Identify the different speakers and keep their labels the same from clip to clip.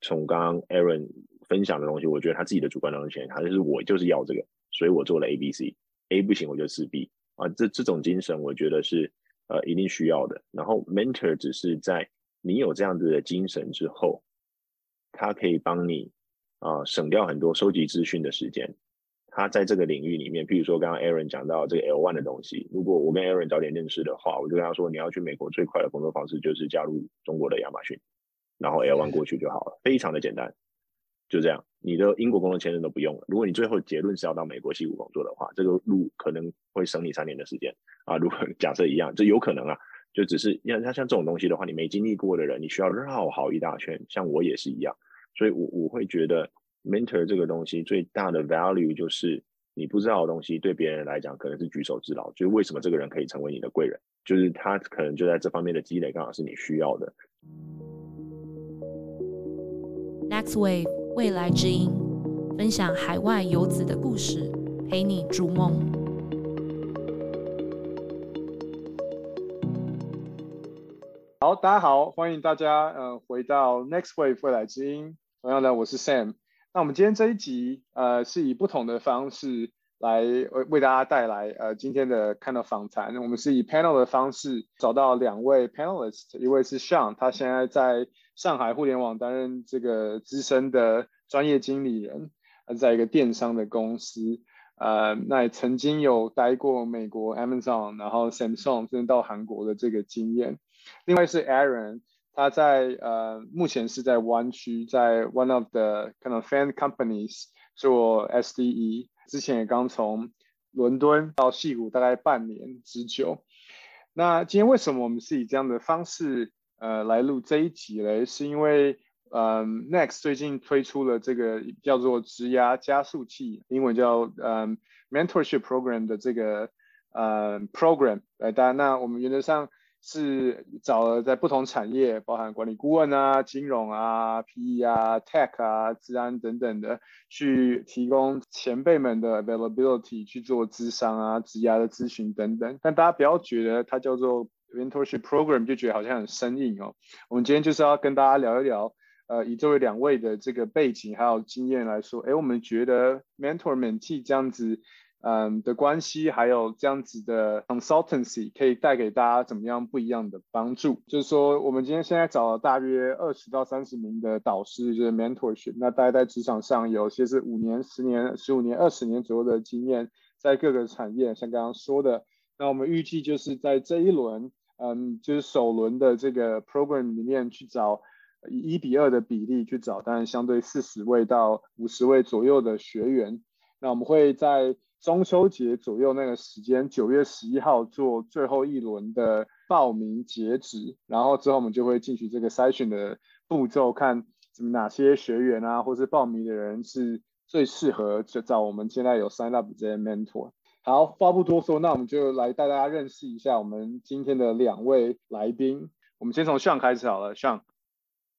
Speaker 1: 从刚刚 Aaron 分享的东西，我觉得他自己的主观能力强，他就是我就是要这个，所以我做了 A、B、C，A 不行我就四 B 啊，这这种精神我觉得是呃一定需要的。然后 mentor 只是在你有这样子的精神之后，他可以帮你啊省掉很多收集资讯的时间。他在这个领域里面，譬如说刚刚 Aaron 讲到这个 L one 的东西，如果我跟 Aaron 早点认识的话，我就跟他说，你要去美国最快的工作方式就是加入中国的亚马逊，然后 L one 过去就好了，非常的简单，就这样，你的英国工作签证都不用了。如果你最后结论是要到美国西谷工作的话，这个路可能会省你三年的时间啊。如果 假设一样，这有可能啊，就只是像像像这种东西的话，你没经历过的人，你需要绕好一大圈，像我也是一样，所以我我会觉得。mentor 这个东西最大的 value 就是你不知道的东西，对别人来讲可能是举手之劳。就是为什么这个人可以成为你的贵人，就是他可能就在这方面的积累刚好是你需要的。
Speaker 2: Next Wave 未来之音，分享海外游子的故事，陪你逐梦。
Speaker 3: 好，大家好，欢迎大家呃回到 Next Wave 未来之音。同样的，我是 Sam。那我们今天这一集，呃，是以不同的方式来为为大家带来呃今天的看到访谈。我们是以 panel 的方式找到两位 panelist，一位是 Sean，他现在在上海互联网担任这个资深的专业经理人，在一个电商的公司，呃，那也曾经有待过美国 Amazon，然后 Samsung，甚至到韩国的这个经验。另外是 Aaron。他在呃，目前是在湾区，在 one of the kind of fan companies 做 SDE，之前也刚从伦敦到戏谷，大概半年之久。那今天为什么我们是以这样的方式呃来录这一集嘞？是因为嗯，Next 最近推出了这个叫做职涯加速器，英文叫嗯 mentorship program 的这个呃 program，呃，当然那我们原则上。是找了在不同产业，包含管理顾问啊、金融啊、PE 啊、Tech 啊、治安等等的，去提供前辈们的 availability 去做咨商啊、职涯的咨询等等。但大家不要觉得它叫做 mentorship program 就觉得好像很生硬哦。我们今天就是要跟大家聊一聊，呃，以这位两位的这个背景还有经验来说，哎，我们觉得 mentor mentee 这样子。嗯的关系，还有这样子的 consultancy 可以带给大家怎么样不一样的帮助？就是说，我们今天现在找了大约二十到三十名的导师，就是 mentorship。那大家在职场上有些是五年、十年、十五年、二十年左右的经验，在各个产业，像刚刚说的。那我们预计就是在这一轮，嗯，就是首轮的这个 program 里面去找以一比二的比例去找，当然相对四十位到五十位左右的学员。那我们会在中秋节左右那个时间，九月十一号做最后一轮的报名截止，然后之后我们就会进行这个筛选的步骤，看什么哪些学员啊，或是报名的人是最适合就找我们现在有 sign up 这些 mentor。好，话不多说，那我们就来带大家认识一下我们今天的两位来宾。我们先从向开始好了，向。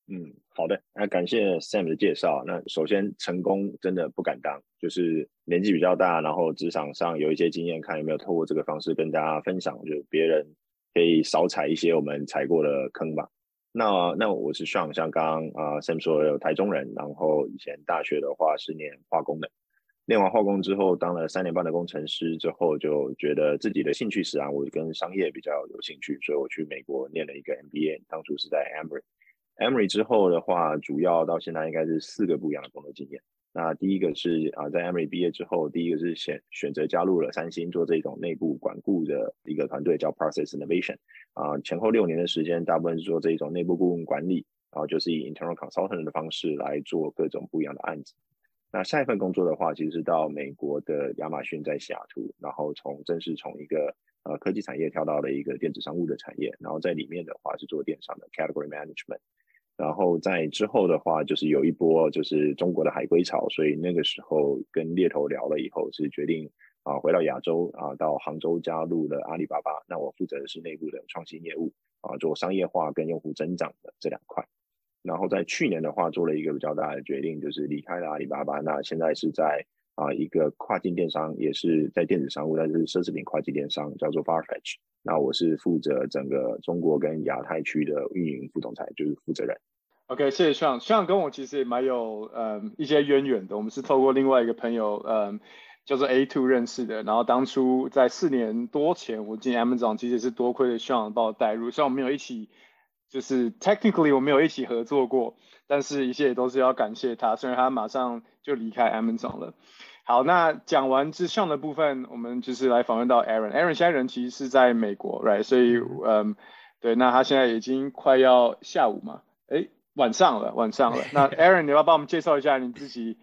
Speaker 1: 嗯，好的，那感谢 Sam 的介绍。那首先，成功真的不敢当，就是年纪比较大，然后职场上有一些经验，看有没有透过这个方式跟大家分享，就别人可以少踩一些我们踩过的坑吧。那那我是像像刚刚啊 Sam 说有台中人，然后以前大学的话是念化工的，念完化工之后当了三年半的工程师之后，就觉得自己的兴趣使然，我跟商业比较有兴趣，所以我去美国念了一个 MBA，当初是在 Emory。Emory 之后的话，主要到现在应该是四个不一样的工作经验。那第一个是啊，在 Emory 毕业之后，第一个是选选择加入了三星，做这种内部管顾的一个团队，叫 Process Innovation。啊，前后六年的时间，大部分是做这种内部顾问管理，然后就是以 internal consultant 的方式来做各种不一样的案子。那下一份工作的话，其实是到美国的亚马逊在西雅图，然后从正式从一个呃科技产业跳到了一个电子商务的产业，然后在里面的话是做电商的 category management。然后在之后的话，就是有一波就是中国的海归潮，所以那个时候跟猎头聊了以后，是决定啊回到亚洲啊，到杭州加入了阿里巴巴。那我负责的是内部的创新业务啊，做商业化跟用户增长的这两块。然后在去年的话，做了一个比较大的决定，就是离开了阿里巴巴。那现在是在啊一个跨境电商，也是在电子商务，但是奢侈品跨境电商，叫做 Farfetch。那我是负责整个中国跟亚太区的运营副总裁，就是负责人。
Speaker 3: OK，谢谢向向跟我其实也蛮有嗯一些渊源的，我们是透过另外一个朋友嗯叫做 A Two 认识的，然后当初在四年多前我进 M 掌其实是多亏了向把我带入，虽然我们没有一起就是 technically 我们有一起合作过，但是一切也都是要感谢他，虽然他马上就离开 Amazon 了。好，那讲完之上的部分，我们就是来访问到 Aaron。Aaron 现在人其实是在美国，right？所以嗯对，那他现在已经快要下午嘛，哎。晚上了，晚上了。那 Aaron，你要帮我们介绍一下你自己？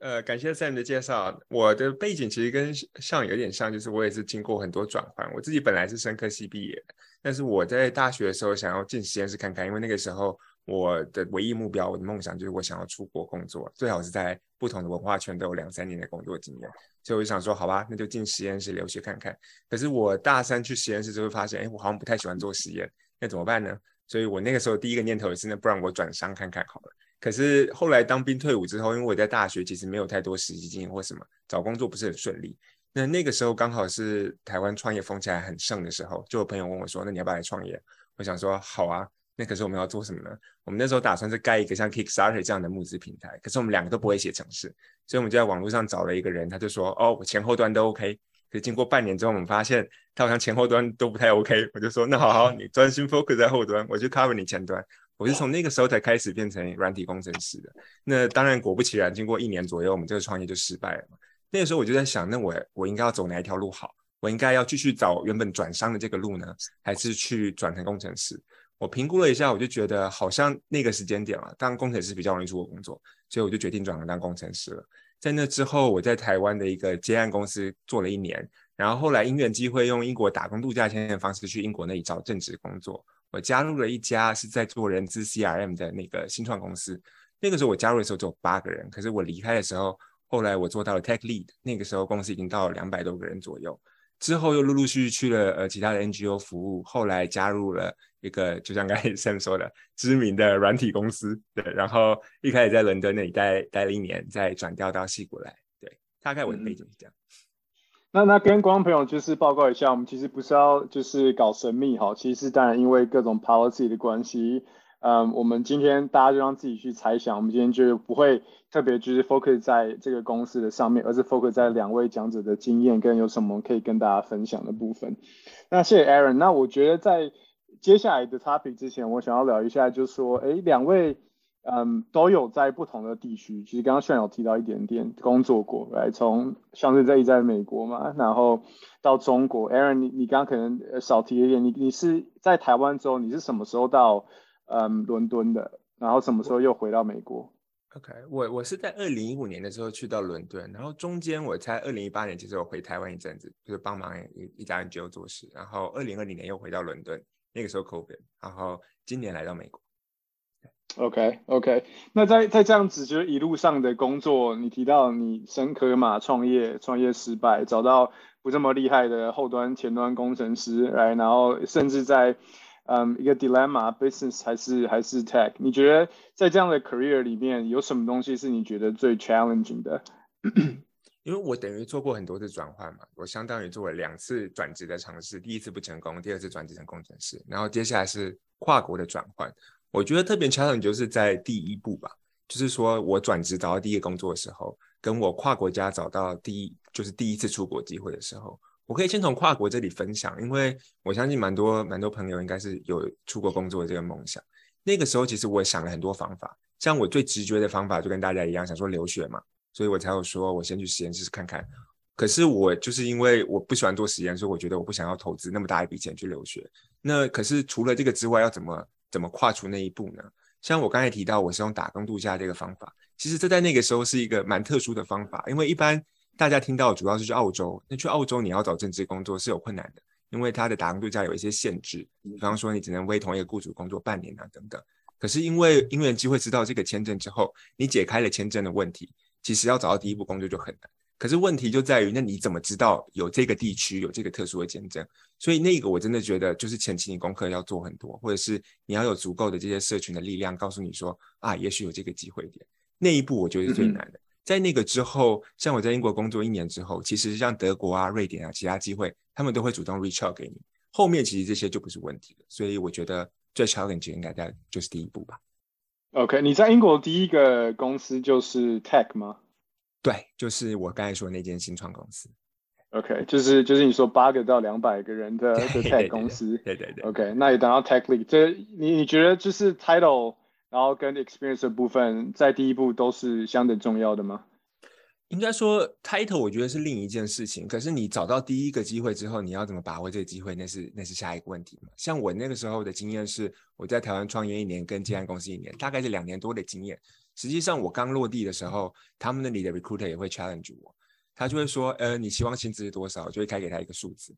Speaker 4: 呃，感谢 Sam 的介绍。我的背景其实跟像有点像，就是我也是经过很多转换。我自己本来是生科系毕业，但是我在大学的时候想要进实验室看看，因为那个时候我的唯一目标，我的梦想就是我想要出国工作，最好是在不同的文化圈都有两三年的工作经验。所以我就想说，好吧，那就进实验室留学看看。可是我大三去实验室就会发现，哎，我好像不太喜欢做实验，那怎么办呢？所以我那个时候第一个念头也是，那不然我转商看看好了。可是后来当兵退伍之后，因为我在大学其实没有太多实习经验或什么，找工作不是很顺利。那那个时候刚好是台湾创业风起来很盛的时候，就有朋友问我说：“那你要不要来创业？”我想说：“好啊。”那可是我们要做什么呢？我们那时候打算是盖一个像 Kickstarter 这样的募资平台，可是我们两个都不会写程式，所以我们就在网络上找了一个人，他就说：“哦，我前后端都 OK。”可是经过半年之后，我们发现他好像前后端都不太 OK。我就说，那好好，你专心 focus 在后端，我就 cover 你前端。我是从那个时候才开始变成软体工程师的。那当然，果不其然，经过一年左右，我们这个创业就失败了。那个时候我就在想，那我我应该要走哪一条路好？我应该要继续找原本转商的这个路呢，还是去转成工程师？我评估了一下，我就觉得好像那个时间点了，当工程师比较容易出国工作，所以我就决定转行当工程师了。在那之后，我在台湾的一个接案公司做了一年，然后后来因缘机会用英国打工度假签的方式去英国那里找正职工作。我加入了一家是在做人资 CRM 的那个新创公司。那个时候我加入的时候只有八个人，可是我离开的时候，后来我做到了 Tech Lead。那个时候公司已经到了两百多个人左右。之后又陆陆续续去了呃其他的 NGO 服务，后来加入了一个就像刚才 Sam 说的知名的软体公司，对，然后一开始在伦敦那里待待了一年，再转调到西谷来，对，大概我的背景是这样。
Speaker 3: 那那跟观众朋友就是报告一下，我们其实不是要就是搞神秘哈，其实当然因为各种 policy 的关系。嗯，我们今天大家就让自己去猜想，我们今天就不会特别就是 focus 在这个公司的上面，而是 focus 在两位讲者的经验跟有什么可以跟大家分享的部分。那谢谢 Aaron。那我觉得在接下来的 topic 之前，我想要聊一下，就是说，哎，两位嗯都有在不同的地区，其实刚刚炫有提到一点点工作过，来从像是在在美国嘛，然后到中国。Aaron，你你刚刚可能少提一点，你你是在台湾之后，你是什么时候到？嗯，伦敦的，然后什么时候又回到美国
Speaker 4: ？OK，我我是在二零一五年的时候去到伦敦，然后中间我在二零一八年其实我回台湾一阵子，就是帮忙一一家 NGO 做事，然后二零二零年又回到伦敦，那个时候 COVID，然后今年来到美国。
Speaker 3: OK OK，那在在这样子就是一路上的工作，你提到你深科嘛创业创业失败，找到不这么厉害的后端前端工程师来，然后甚至在。嗯，一个 dilemma，business 还是还是 tech？你觉得在这样的 career 里面有什么东西是你觉得最 challenging 的？
Speaker 4: 因为我等于做过很多次转换嘛，我相当于做了两次转职的尝试，第一次不成功，第二次转职成工程师，然后接下来是跨国的转换。我觉得特别 challenge 就是在第一步吧，就是说我转职找到第一个工作的时候，跟我跨国家找到第一就是第一次出国机会的时候。我可以先从跨国这里分享，因为我相信蛮多蛮多朋友应该是有出国工作的这个梦想。那个时候其实我想了很多方法，像我最直觉的方法就跟大家一样，想说留学嘛，所以我才有说我先去实验室看看。可是我就是因为我不喜欢做实验，所以我觉得我不想要投资那么大一笔钱去留学。那可是除了这个之外，要怎么怎么跨出那一步呢？像我刚才提到，我是用打工度假这个方法，其实这在那个时候是一个蛮特殊的方法，因为一般。大家听到主要是去澳洲，那去澳洲你要找正职工作是有困难的，因为他的打工度假有一些限制，比方说你只能为同一个雇主工作半年啊等等。可是因为因缘机会知道这个签证之后，你解开了签证的问题，其实要找到第一步工作就很难。可是问题就在于，那你怎么知道有这个地区有这个特殊的签证？所以那个我真的觉得就是前期你功课要做很多，或者是你要有足够的这些社群的力量，告诉你说啊，也许有这个机会点。那一步我觉得是最难的。在那个之后，像我在英国工作一年之后，其实像德国啊、瑞典啊，其他机会他们都会主动 reach out 给你。后面其实这些就不是问题了，所以我觉得最 challenge 应该在就是第一步吧。
Speaker 3: OK，你在英国第一个公司就是 Tech 吗？
Speaker 4: 对，就是我刚才说那间新创公司。
Speaker 3: OK，就是就是你说八个到两百个人的的 Tech 公司。
Speaker 4: 对对对。
Speaker 3: OK，那你等到 Tech Lead，这你你觉得就是 Title，然后跟 Experience 的部分，在第一步都是相对重要的吗？
Speaker 4: 应该说，title 我觉得是另一件事情。可是你找到第一个机会之后，你要怎么把握这个机会，那是那是下一个问题嘛。像我那个时候的经验是，我在台湾创业一年，跟接案公司一年，大概是两年多的经验。实际上我刚落地的时候，他们那里的 recruiter 也会 challenge 我，他就会说，呃，你希望薪资是多少？就会开给他一个数字，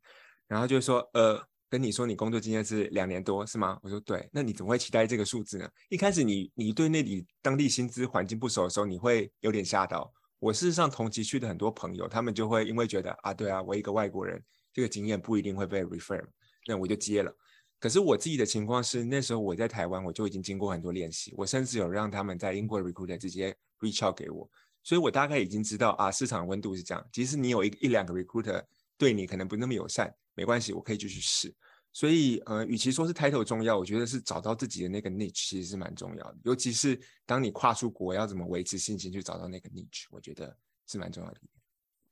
Speaker 4: 然后就会说，呃，跟你说你工作经验是两年多是吗？我说对，那你怎么会期待这个数字呢？一开始你你对那里当地薪资环境不熟的时候，你会有点吓到。我事实上同期去的很多朋友，他们就会因为觉得啊，对啊，我一个外国人，这个经验不一定会被 refer，那我就接了。可是我自己的情况是，那时候我在台湾，我就已经经过很多练习，我甚至有让他们在英国 recruiter 直接 reach out 给我，所以我大概已经知道啊，市场温度是这样。即使你有一一两个 recruiter 对你可能不那么友善，没关系，我可以继续试。所以，呃，与其说是 title 重要，我觉得是找到自己的那个 niche 其实是蛮重要的。尤其是当你跨出国，要怎么维持信心去找到那个 niche，我觉得是蛮重要的。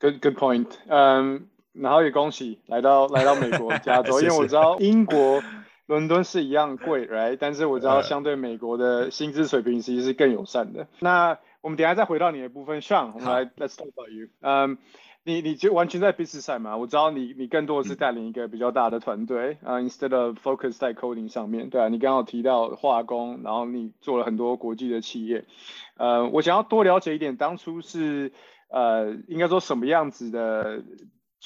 Speaker 3: Good good point。嗯，然后也恭喜来到来到美国加 州，因为我知道英国伦敦是一样贵，right？但是我知道相对美国的薪资水平其实是更友善的。那我们等下再回到你的部分上，我们来 Let's talk about you。嗯。你你就完全在 business 上嘛？我知道你你更多的是带领一个比较大的团队啊，instead of focus 在 coding 上面，对啊，你刚好提到化工，然后你做了很多国际的企业，呃，我想要多了解一点，当初是呃，应该说什么样子的，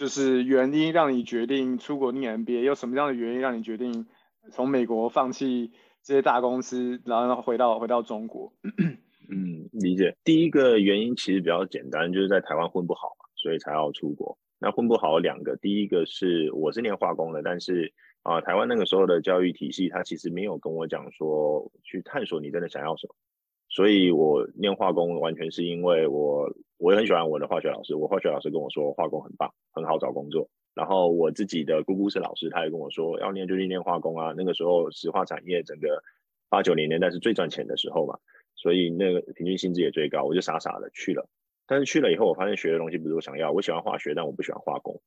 Speaker 3: 就是原因让你决定出国念 MBA，有什么样的原因让你决定从美国放弃这些大公司，然后回到回到中国？
Speaker 1: 嗯，理解。第一个原因其实比较简单，就是在台湾混不好。所以才要出国。那混不好两个，第一个是我是念化工的，但是啊，台湾那个时候的教育体系，它其实没有跟我讲说去探索你真的想要什么。所以我念化工完全是因为我我也很喜欢我的化学老师，我化学老师跟我说化工很棒，很好找工作。然后我自己的姑姑是老师，他也跟我说要念就去念化工啊。那个时候石化产业整个八九零年代是最赚钱的时候嘛，所以那个平均薪资也最高，我就傻傻的去了。但是去了以后，我发现学的东西不是我想要。我喜欢化学，但我不喜欢化工。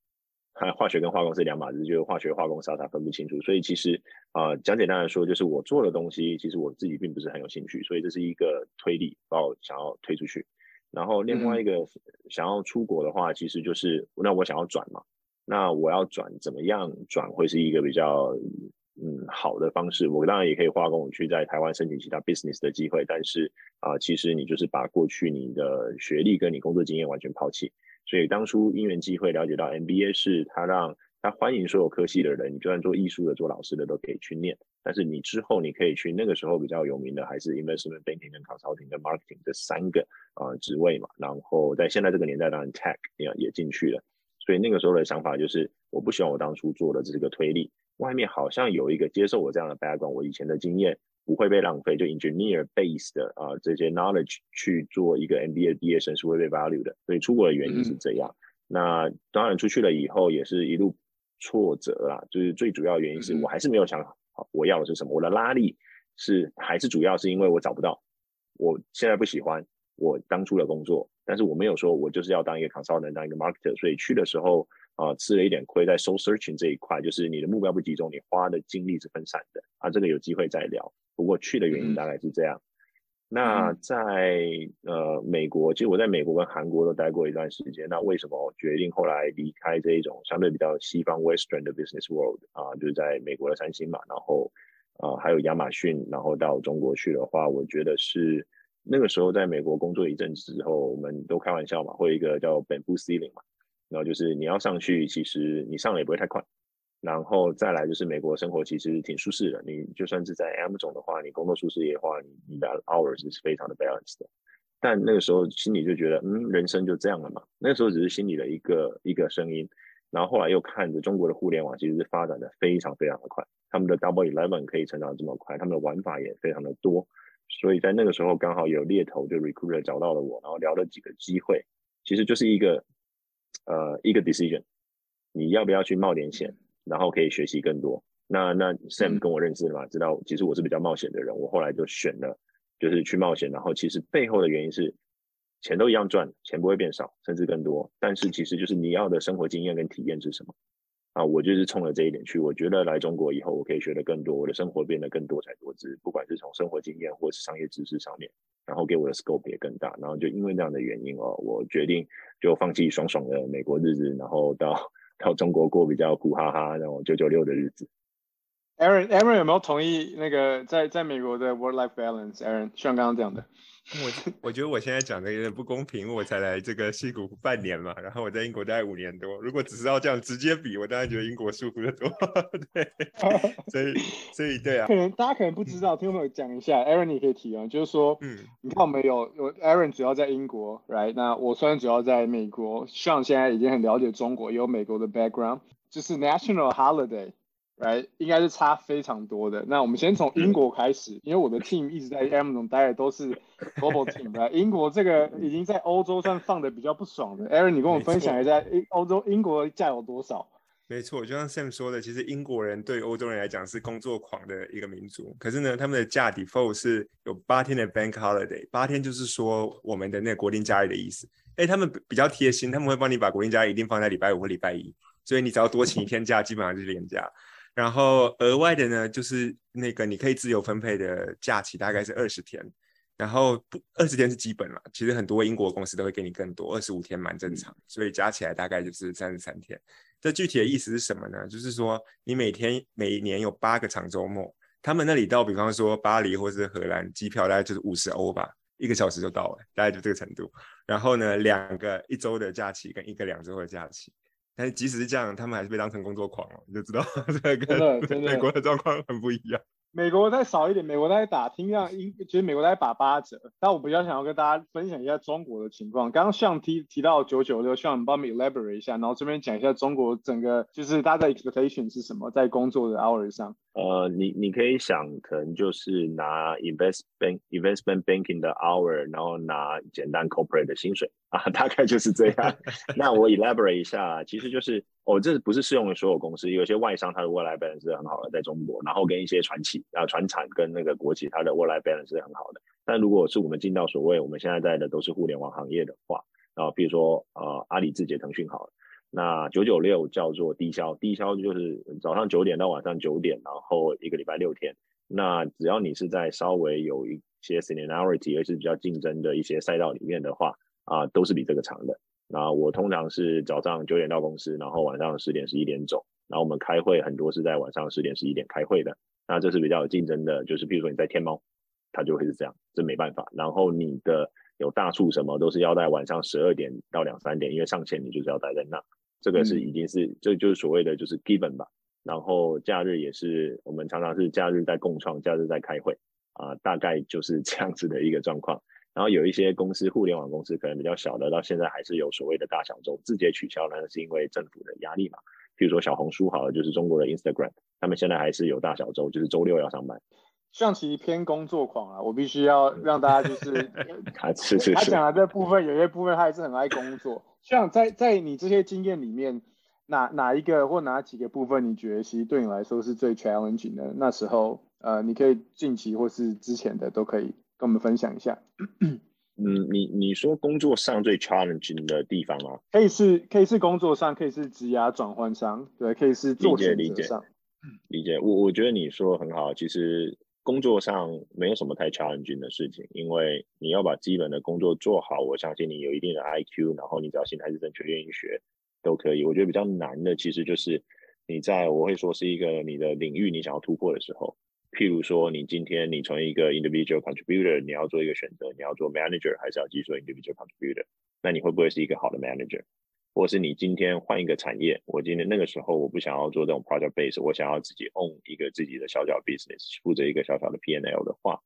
Speaker 1: 化学跟化工是两码子，就是化学、化工傻傻分不清楚。所以其实啊，讲简单来说，就是我做的东西，其实我自己并不是很有兴趣。所以这是一个推力，把我想要推出去。然后另外一个想要出国的话，其实就是那我想要转嘛。那我要转怎么样转会是一个比较。嗯，好的方式，我当然也可以化工去在台湾申请其他 business 的机会，但是啊，其实你就是把过去你的学历跟你工作经验完全抛弃。所以当初因缘机会了解到 MBA 是他让他欢迎所有科系的人，你就算做艺术的、做老师的都可以去念。但是你之后你可以去那个时候比较有名的还是 investment banking、跟 consulting、跟 marketing 这三个啊职位嘛。然后在现在这个年代，当然 tech 也也进去了。所以那个时候的想法就是，我不希望我当初做的这个推力。外面好像有一个接受我这样的 background，我以前的经验不会被浪费，就 engineer base 的啊这些 knowledge 去做一个 MBA 毕业生是会被 value 的，所以出国的原因是这样。那当然出去了以后也是一路挫折啦，就是最主要原因是我还是没有想好我要的是什么，我的拉力是还是主要是因为我找不到，我现在不喜欢我当初的工作，但是我没有说我就是要当一个 consultant，当一个 marketer，所以去的时候。啊，吃了一点亏在 soul searching 这一块，就是你的目标不集中，你花的精力是分散的啊。这个有机会再聊。不过去的原因大概是这样。那在呃美国，其实我在美国跟韩国都待过一段时间。那为什么决定后来离开这一种相对比较西方 western 的 business world 啊？就是在美国的三星嘛，然后啊还有亚马逊，然后到中国去的话，我觉得是那个时候在美国工作一阵子之后，我们都开玩笑嘛，会有一个叫本部 ceiling 嘛。然后就是你要上去，其实你上了也不会太快。然后再来就是美国生活其实挺舒适的，你就算是在 M 总的话，你工作舒适的话，你你的 hours 是非常的 balanced 的。但那个时候心里就觉得，嗯，人生就这样了嘛。那个时候只是心里的一个一个声音。然后后来又看着中国的互联网其实是发展的非常非常的快，他们的 Double Eleven 可以成长这么快，他们的玩法也非常的多。所以在那个时候刚好有猎头就 recruiter 找到了我，然后聊了几个机会，其实就是一个。呃，一个 decision，你要不要去冒点险，然后可以学习更多？那那 Sam 跟我认识了嘛，知道其实我是比较冒险的人，我后来就选了，就是去冒险，然后其实背后的原因是钱都一样赚，钱不会变少，甚至更多。但是其实就是你要的生活经验跟体验是什么啊？我就是冲了这一点去。我觉得来中国以后，我可以学的更多，我的生活变得更多彩多姿，不管是从生活经验或是商业知识上面，然后给我的 scope 也更大。然后就因为那样的原因哦，我决定就放弃爽爽的美国日子，然后到到中国过比较苦哈哈那种九九六的日子。
Speaker 3: Aaron，Aaron 有没有同意那个在在美国的 work-life balance？Aaron 像刚刚讲的，
Speaker 4: 我我觉得我现在讲的有点不公平，我才来这个西谷半年嘛，然后我在英国待五年多。如果只是要这样直接比，我当然觉得英国舒服的多。对，所以 所以对啊，
Speaker 3: 可能大家可能不知道，听我讲一下，Aaron 你可以提啊，就是说，嗯，你看我们有有 Aaron 主要在英国，right？那我虽然主要在美国，像现在已经很了解中国，有美国的 background，就是 national holiday。来，应该是差非常多的。那我们先从英国开始，因为我的 team 一直在 Amazon 待的都是 global team。来，英国这个已经在欧洲算放的比较不爽的。Aaron，你跟我分享一下，英欧洲英国假有多少？
Speaker 4: 没错，就像 Sam 说的，其实英国人对欧洲人来讲是工作狂的一个民族。可是呢，他们的假 default 是有八天的 bank holiday，八天就是说我们的那个国定假日的意思。哎，他们比较贴心，他们会帮你把国定假日一定放在礼拜五或礼拜一，所以你只要多请一天假，基本上就是连假。然后额外的呢，就是那个你可以自由分配的假期大概是二十天，然后不二十天是基本了，其实很多英国公司都会给你更多，二十五天蛮正常，所以加起来大概就是三十三天。这具体的意思是什么呢？就是说你每天每年有八个长周末，他们那里到比方说巴黎或是荷兰，机票大概就是五十欧吧，一个小时就到了，大概就这个程度。然后呢，两个一周的假期跟一个两周的假期。但是即使是这样，他们还是被当成工作狂了，你就知道 这个跟美国的状况很不一样。
Speaker 3: 美国再少一点，美国在打听让英，其实美国在打八折。但我比较想要跟大家分享一下中国的情况。刚刚像提提到九九六，希望你帮我们 elaborate 一下，然后这边讲一下中国整个就是大家的 expectation 是什么，在工作的 hours 上。
Speaker 1: 呃，你你可以想，可能就是拿 investment investment banking 的 hour，然后拿简单 corporate 的薪水啊，大概就是这样。那我 elaborate 一下，其实就是哦，这不是适用于所有公司，有些外商它的 work life balance 是很好的，在中国，然后跟一些传企啊、传产跟那个国企，它的 work life balance 是很好的。但如果是我们进到所谓我们现在在的都是互联网行业的话，然后比如说呃阿里、字节、腾讯好了。那九九六叫做低消，低消就是早上九点到晚上九点，然后一个礼拜六天。那只要你是在稍微有一些 seniority，而是比较竞争的一些赛道里面的话，啊，都是比这个长的。那我通常是早上九点到公司，然后晚上十点十一点走。然后我们开会很多是在晚上十点十一点开会的。那这是比较有竞争的，就是比如说你在天猫，它就会是这样，这没办法。然后你的有大促什么都是要在晚上十二点到两三点，因为上线你就是要待在那。这个是已经是，这就是所谓的就是 given 吧。然后假日也是，我们常常是假日在共创，假日在开会啊，大概就是这样子的一个状况。然后有一些公司，互联网公司可能比较小的，到现在还是有所谓的大小周，字节取消呢，是因为政府的压力嘛。比如说小红书好了，就是中国的 Instagram，他们现在还是有大小周，就是周六要上班。
Speaker 3: 象棋偏工作狂啊，我必须要让大家就是
Speaker 1: 他是是
Speaker 3: 他讲的这部分，有些部分他还是很爱工作。像在在你这些经验里面，哪哪一个或哪几个部分，你觉得其实对你来说是最 challenging 的？那时候，呃，你可以近期或是之前的都可以跟我们分享一下。
Speaker 1: 嗯，你你说工作上最 challenging 的地方吗？
Speaker 3: 可以是可以是工作上，可以是职涯转换上，对，可以是做选择上。
Speaker 1: 理解，我我觉得你说的很好，其实。工作上没有什么太 challenging 的事情，因为你要把基本的工作做好，我相信你有一定的 IQ，然后你只要心态是正确，愿意学都可以。我觉得比较难的其实就是你在我会说是一个你的领域你想要突破的时候，譬如说你今天你从一个 individual contributor 你要做一个选择，你要做 manager 还是要继续做 individual contributor，那你会不会是一个好的 manager？或是你今天换一个产业，我今天那个时候我不想要做这种 project base，我想要自己 own 一个自己的小小 business，负责一个小小的 P N L 的话，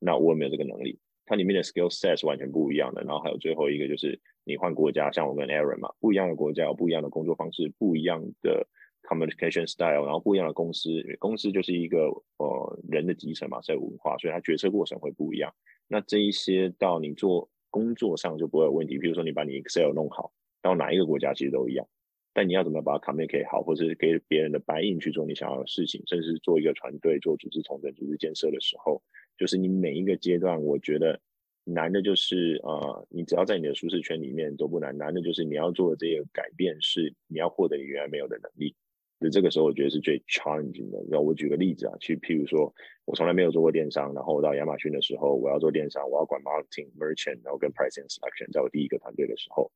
Speaker 1: 那我有没有这个能力？它里面的 skill set 是完全不一样的。然后还有最后一个就是你换国家，像我跟 Aaron 嘛，不一样的国家有不一样的工作方式，不一样的 communication style，然后不一样的公司，公司就是一个呃人的集成嘛，在文化，所以它决策过程会不一样。那这一些到你做工作上就不会有问题。比如说你把你 Excel 弄好。到哪一个国家其实都一样，但你要怎么把它 communicate 好，或者是给别人的白印去做你想要的事情，甚至是做一个团队做组织重整、组织建设的时候，就是你每一个阶段，我觉得难的就是呃，你只要在你的舒适圈里面都不难，难的就是你要做的这个改变是你要获得你原来没有的能力。就这个时候，我觉得是最 challenging 的。然后我举个例子啊，去譬如说，我从来没有做过电商，然后我到亚马逊的时候，我要做电商，我要管 marketing、merchant，然后跟 pricing selection，在我第一个团队的时候，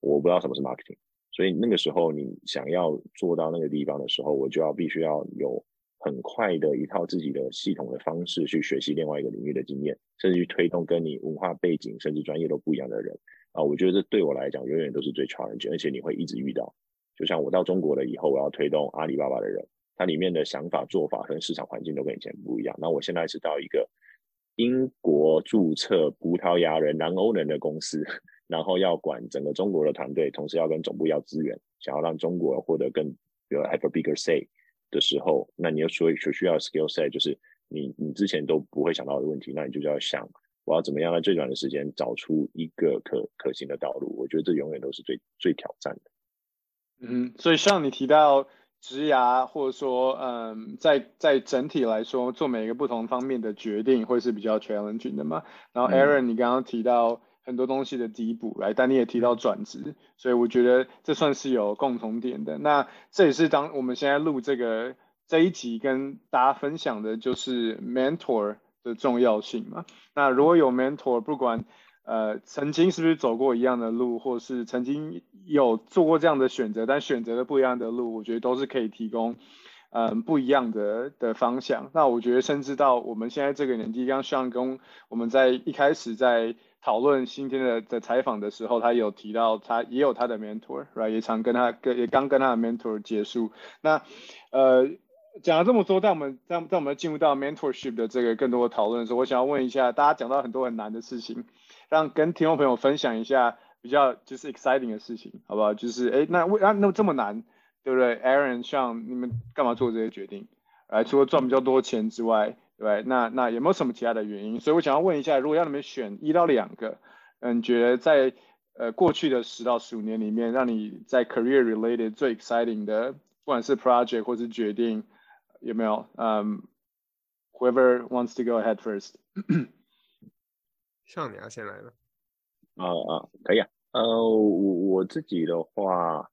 Speaker 1: 我不知道什么是 marketing，所以那个时候你想要做到那个地方的时候，我就要必须要有很快的一套自己的系统的方式去学习另外一个领域的经验，甚至去推动跟你文化背景甚至专业都不一样的人啊，我觉得这对我来讲永远都是最 challenging，而且你会一直遇到。就像我到中国了以后，我要推动阿里巴巴的人，它里面的想法做法跟市场环境都跟以前不一样。那我现在是到一个英国注册葡萄牙人、南欧人的公司，然后要管整个中国的团队，同时要跟总部要资源，想要让中国获得更比如 have a bigger say 的时候，那你要所以所需要 skill set 就是你你之前都不会想到的问题，那你就要想我要怎么样在最短的时间找出一个可可行的道路。我觉得这永远都是最最挑战的。
Speaker 3: 嗯，所以像你提到职涯，或者说，嗯，在在整体来说，做每一个不同方面的决定，会是比较 challenging 的嘛。然后，Aaron，你刚刚提到很多东西的第一步，来，但你也提到转职，所以我觉得这算是有共同点的。那这也是当我们现在录这个这一集跟大家分享的，就是 mentor 的重要性嘛。那如果有 mentor，不管呃，曾经是不是走过一样的路，或是曾经有做过这样的选择，但选择了不一样的路，我觉得都是可以提供嗯不一样的的方向。那我觉得，甚至到我们现在这个年纪，刚像跟我们在一开始在讨论今天的的采访的时候，他有提到他也有他的 mentor，right？也常跟他跟也刚跟他的 mentor 结束。那呃讲了这么多，但我们在在我们进入到 mentorship 的这个更多的讨论的时候，我想要问一下，大家讲到很多很难的事情。让跟听众朋友分享一下比较就是 exciting 的事情，好不好？就是哎，那为啊那这么难，对不对？Aaron，像你们干嘛做这些决定？来，除了赚比较多钱之外，对不对？那那有没有什么其他的原因？所以我想要问一下，如果要你们选一到两个，嗯，觉得在呃过去的十到十五年里面，让你在 career related 最 exciting 的，不管是 project 或是决定，有没有？嗯，whoever wants to go ahead first。
Speaker 4: 像你要先来了，
Speaker 1: 啊啊，可以啊。呃，我我自己的话，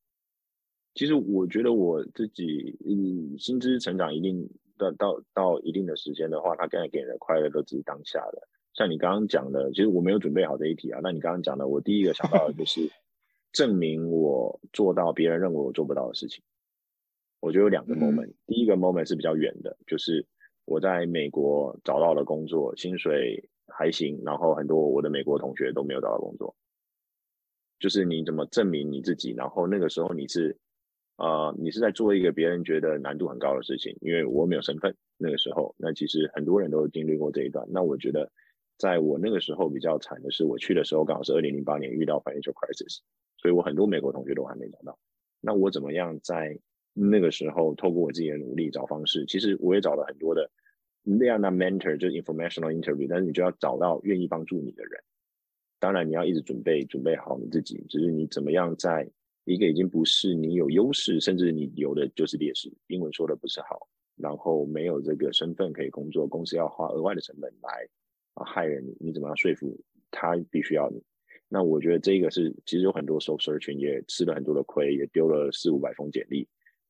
Speaker 1: 其实我觉得我自己，嗯，薪资成长一定到到到一定的时间的话，他刚才给人的快乐都只是当下的。像你刚刚讲的，其实我没有准备好这一题啊。那你刚刚讲的，我第一个想到的就是 证明我做到别人认为我做不到的事情。我觉得有两个 moment，第一个 moment 是比较远的，就是我在美国找到了工作，薪水。还行，然后很多我的美国同学都没有找到工作，就是你怎么证明你自己？然后那个时候你是，呃，你是在做一个别人觉得难度很高的事情，因为我没有身份。那个时候，那其实很多人都经历过这一段。那我觉得，在我那个时候比较惨的是，我去的时候刚好是二零零八年遇到 financial crisis，所以我很多美国同学都还没找到。那我怎么样在那个时候透过我自己的努力找方式？其实我也找了很多的。那样的 mentor 就是 informational interview，但是你就要找到愿意帮助你的人。当然，你要一直准备，准备好你自己。只是你怎么样在一个已经不是你有优势，甚至你有的就是劣势，英文说的不是好，然后没有这个身份可以工作，公司要花额外的成本来啊害人你，怎么样说服他必须要你？那我觉得这个是其实有很多 s o u r c h 也吃了很多的亏，也丢了四五百封简历。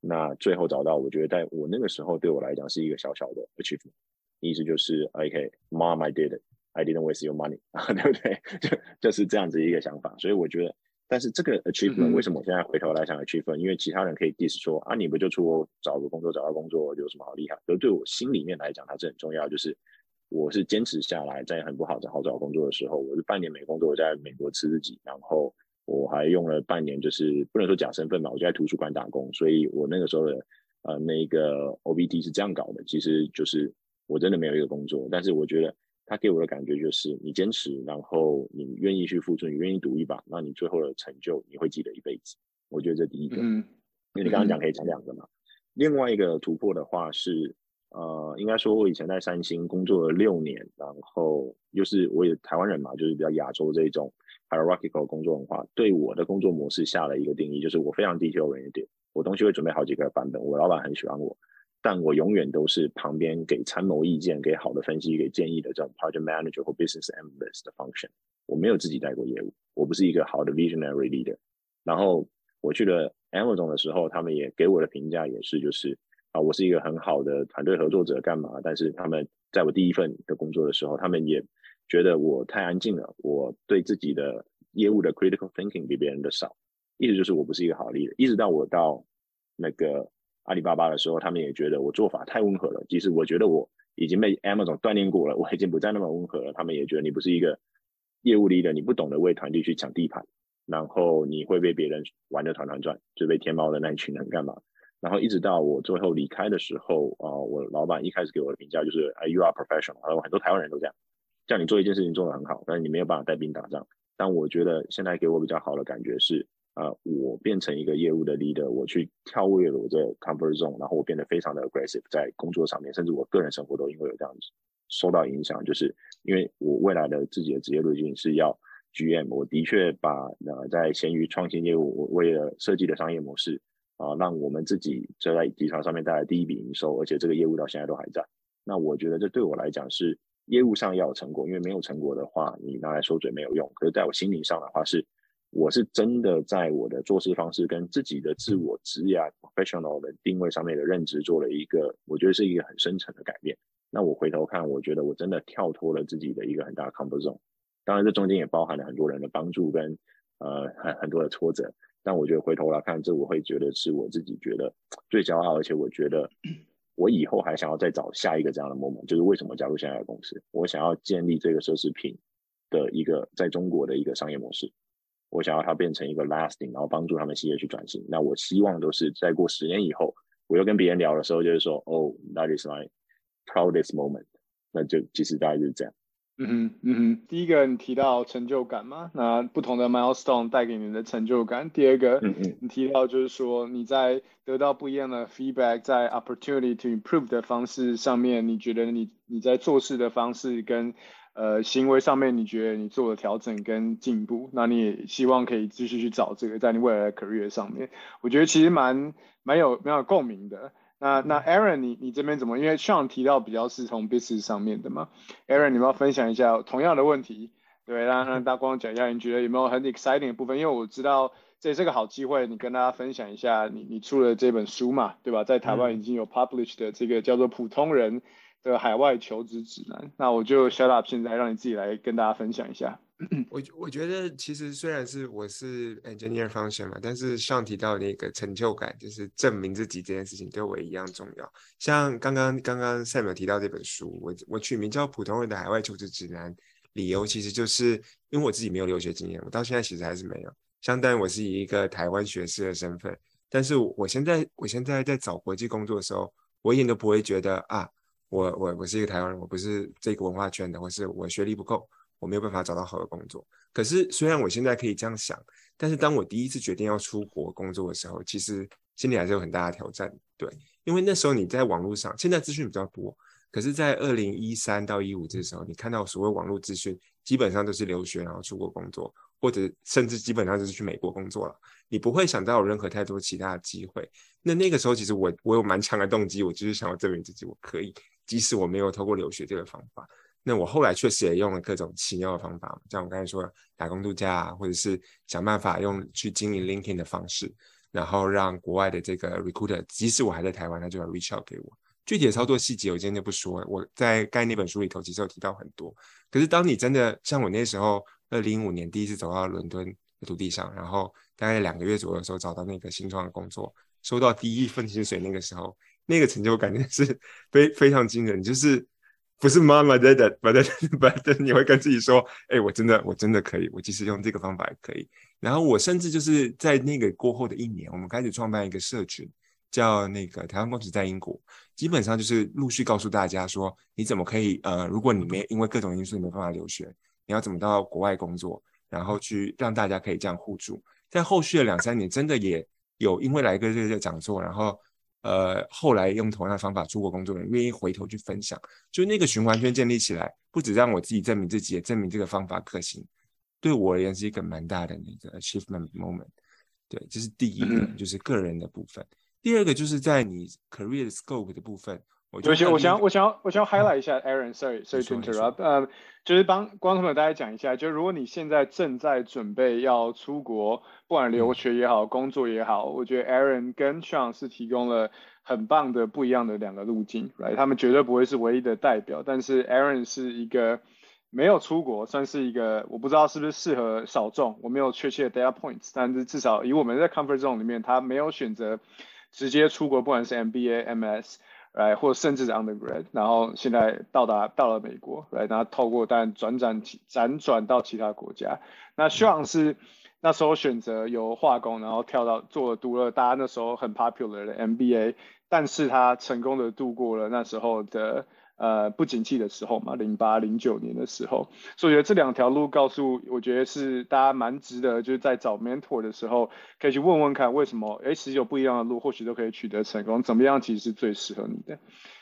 Speaker 1: 那最后找到，我觉得在我那个时候对我来讲是一个小小的 achievement，意思就是，OK，Mom I did it，I didn't waste your money，对不对？就就是这样子一个想法。所以我觉得，但是这个 achievement 为什么我现在回头来想 achievement？因为其他人可以 diss 说啊，你不就出国找个工作找到工作有什么好厉害？可对我心里面来讲，它是很重要，就是我是坚持下来，在很不好找好找工作的时候，我是半年没工作，我在美国吃自己，然后。我还用了半年，就是不能说假身份嘛，我就在图书馆打工，所以我那个时候的呃那个 OBT 是这样搞的，其实就是我真的没有一个工作，但是我觉得他给我的感觉就是你坚持，然后你愿意去付出，你愿意赌一把，那你最后的成就你会记得一辈子。我觉得这第一个，嗯，因为你刚刚讲可以讲两个嘛，另外一个突破的话是呃，应该说我以前在三星工作了六年，然后又是我也台湾人嘛，就是比较亚洲这一种。Hierarchical 工作文化，对我的工作模式下了一个定义，就是我非常 detail oriented，我东西会准备好几个版本，我老板很喜欢我，但我永远都是旁边给参谋意见、给好的分析、给建议的这种 project manager 或 business analyst 的 function。我没有自己带过业务，我不是一个好的 visionary leader。然后我去了 Amazon 的时候，他们也给我的评价也是，就是啊，我是一个很好的团队合作者，干嘛？但是他们在我第一份的工作的时候，他们也觉得我太安静了，我对自己的业务的 critical thinking 比别人的少，意思就是我不是一个好 leader。一直到我到那个阿里巴巴的时候，他们也觉得我做法太温和了。即使我觉得我已经被 Amazon 锻炼过了，我已经不再那么温和了，他们也觉得你不是一个业务 leader，你不懂得为团队去抢地盘。然后你会被别人玩的团团转，就被天猫的那一群人干嘛？然后一直到我最后离开的时候，啊，我老板一开始给我的评价就是，哎，you are professional。然后很多台湾人都这样，叫你做一件事情做得很好，但是你没有办法带兵打仗。但我觉得现在给我比较好的感觉是，啊，我变成一个业务的 leader，我去跳跃了我这 comfort zone，然后我变得非常的 aggressive，在工作上面，甚至我个人生活都因为有这样子受到影响，就是因为我未来的自己的职业路径是要。GM，我的确把呃在闲鱼创新业务，我为了设计的商业模式啊，让我们自己就在集团上面带来第一笔营收，而且这个业务到现在都还在。那我觉得这对我来讲是业务上要有成果，因为没有成果的话，你拿来收嘴没有用。可是在我心灵上的话，是我是真的在我的做事方式跟自己的自我职业 professional 的定位上面的认知做了一个，我觉得是一个很深层的改变。那我回头看，我觉得我真的跳脱了自己的一个很大的 comfort zone。当然，这中间也包含了很多人的帮助跟呃很很多的挫折，但我觉得回头来看，这我会觉得是我自己觉得最骄傲，而且我觉得我以后还想要再找下一个这样的 moment，就是为什么加入现在的公司，我想要建立这个奢侈品的一个在中国的一个商业模式，我想要它变成一个 lasting，然后帮助他们企业去转型。那我希望都是在过十年以后，我又跟别人聊的时候，就是说，哦，that is my proudest moment，那就其实大概就是这样。
Speaker 3: 嗯哼，嗯哼，第一个你提到成就感嘛，那不同的 milestone 带给你的成就感。第二个，嗯嗯，你提到就是说你在得到不一样的 feedback，在 opportunity to improve 的方式上面，你觉得你你在做事的方式跟呃行为上面，你觉得你做了调整跟进步，那你也希望可以继续去找这个在你未来的 career 上面，我觉得其实蛮蛮有蛮有共鸣的。那那 Aaron，你你这边怎么？因为 Sean 提到比较是从 business 上面的嘛，Aaron，你们要分享一下同样的问题，对，让让大光讲一下，你觉得有没有很 exciting 的部分？因为我知道这也是个好机会，你跟大家分享一下，你你出了这本书嘛，对吧？在台湾已经有 published 的这个叫做《普通人的海外求职指南》，那我就 shut up，现在让你自己来跟大家分享一下。
Speaker 4: 我我觉得其实虽然是我是 engineer function 嘛，但是上提到那个成就感，就是证明自己这件事情对我一样重要。像刚刚刚刚 Sam 提到这本书，我我取名叫《普通人的海外求职指南》，理由其实就是因为我自己没有留学经验，我到现在其实还是没有。相当于我是以一个台湾学士的身份，但是我现在我现在在找国际工作的时候，我一点都不会觉得啊，我我我是一个台湾人，我不是这个文化圈的，或是我学历不够。我没有办法找到好的工作，可是虽然我现在可以这样想，但是当我第一次决定要出国工作的时候，其实心里还是有很大的挑战。对，因为那时候你在网络上，现在资讯比较多，可是，在二零一三到一五这时候，你看到所谓网络资讯，基本上都是留学然后出国工作，或者甚至基本上就是去美国工作了，你不会想到有任何太多其他的机会。那那个时候，其实我我有蛮强的动机，我就是想要证明自己我可以，即使我没有透过留学这个方法。那我后来确实也用了各种奇妙的方法，像我刚才说打工度假啊，或者是想办法用去经营 LinkedIn 的方式，然后让国外的这个 recruiter，即使我还在台湾，他就要 reach out 给我。具体的操作细节我今天就不说了，我在该那本书里头其实有提到很多。可是当你真的像我那时候，二零一五年第一次走到伦敦的土地上，然后大概两个月左右的时候找到那个新创的工作，收到第一份薪水，那个时候那个成就感觉是非非常惊人，就是。不是妈妈在的，不对不对，你会跟自己说，哎，我真的我真的可以，我即使用这个方法也可以。然后我甚至就是在那个过后的一年，我们开始创办一个社群，叫那个台湾公司在英国，基本上就是陆续告诉大家说，你怎么可以呃，如果你没因为各种因素没办法留学，你要怎么到国外工作，然后去让大家可以这样互助。在后续的两三年，真的也有因为来一个这个讲座，然后。呃，后来用同样的方法出国工作的人愿意回头去分享，就那个循环圈建立起来，不止让我自己证明自己，也证明这个方法可行。对我而言是一个蛮大的那个 achievement moment。对，这是第一个，就是个人的部分。第二个就是在你 career scope 的部分。
Speaker 3: 有些我想我想要我想要 highlight 一下，Aaron，sorry，sorry to interrupt，呃，就是帮观众朋友大家讲一下，就如果你现在正在准备要出国，不管留学也好，工作也好，我觉得 Aaron 跟 Sean 是提供了很棒的不一样的两个路径，right？他们绝对不会是唯一的代表，但是 Aaron 是一个没有出国，算是一个我不知道是不是适合少众，我没有确切的 data points，但是至少以我们在 comfort zone 里面，他没有选择直接出国，不管是 MBA、MS。来，或甚至是 undergrad，然后现在到达到了美国，来，然后透过但转转辗转到其他国家。那希望是那时候选择由化工，然后跳到做读了大家那时候很 popular 的 MBA，但是他成功的度过了那时候的。呃，不景气的时候嘛，零八零九年的时候，所以我觉得这两条路告诉，我觉得是大家蛮值得，就是在找 mentor 的时候，可以去问问看，为什么，哎，其实有不一样的路，或许都可以取得成功，怎么样其实是最适合你的。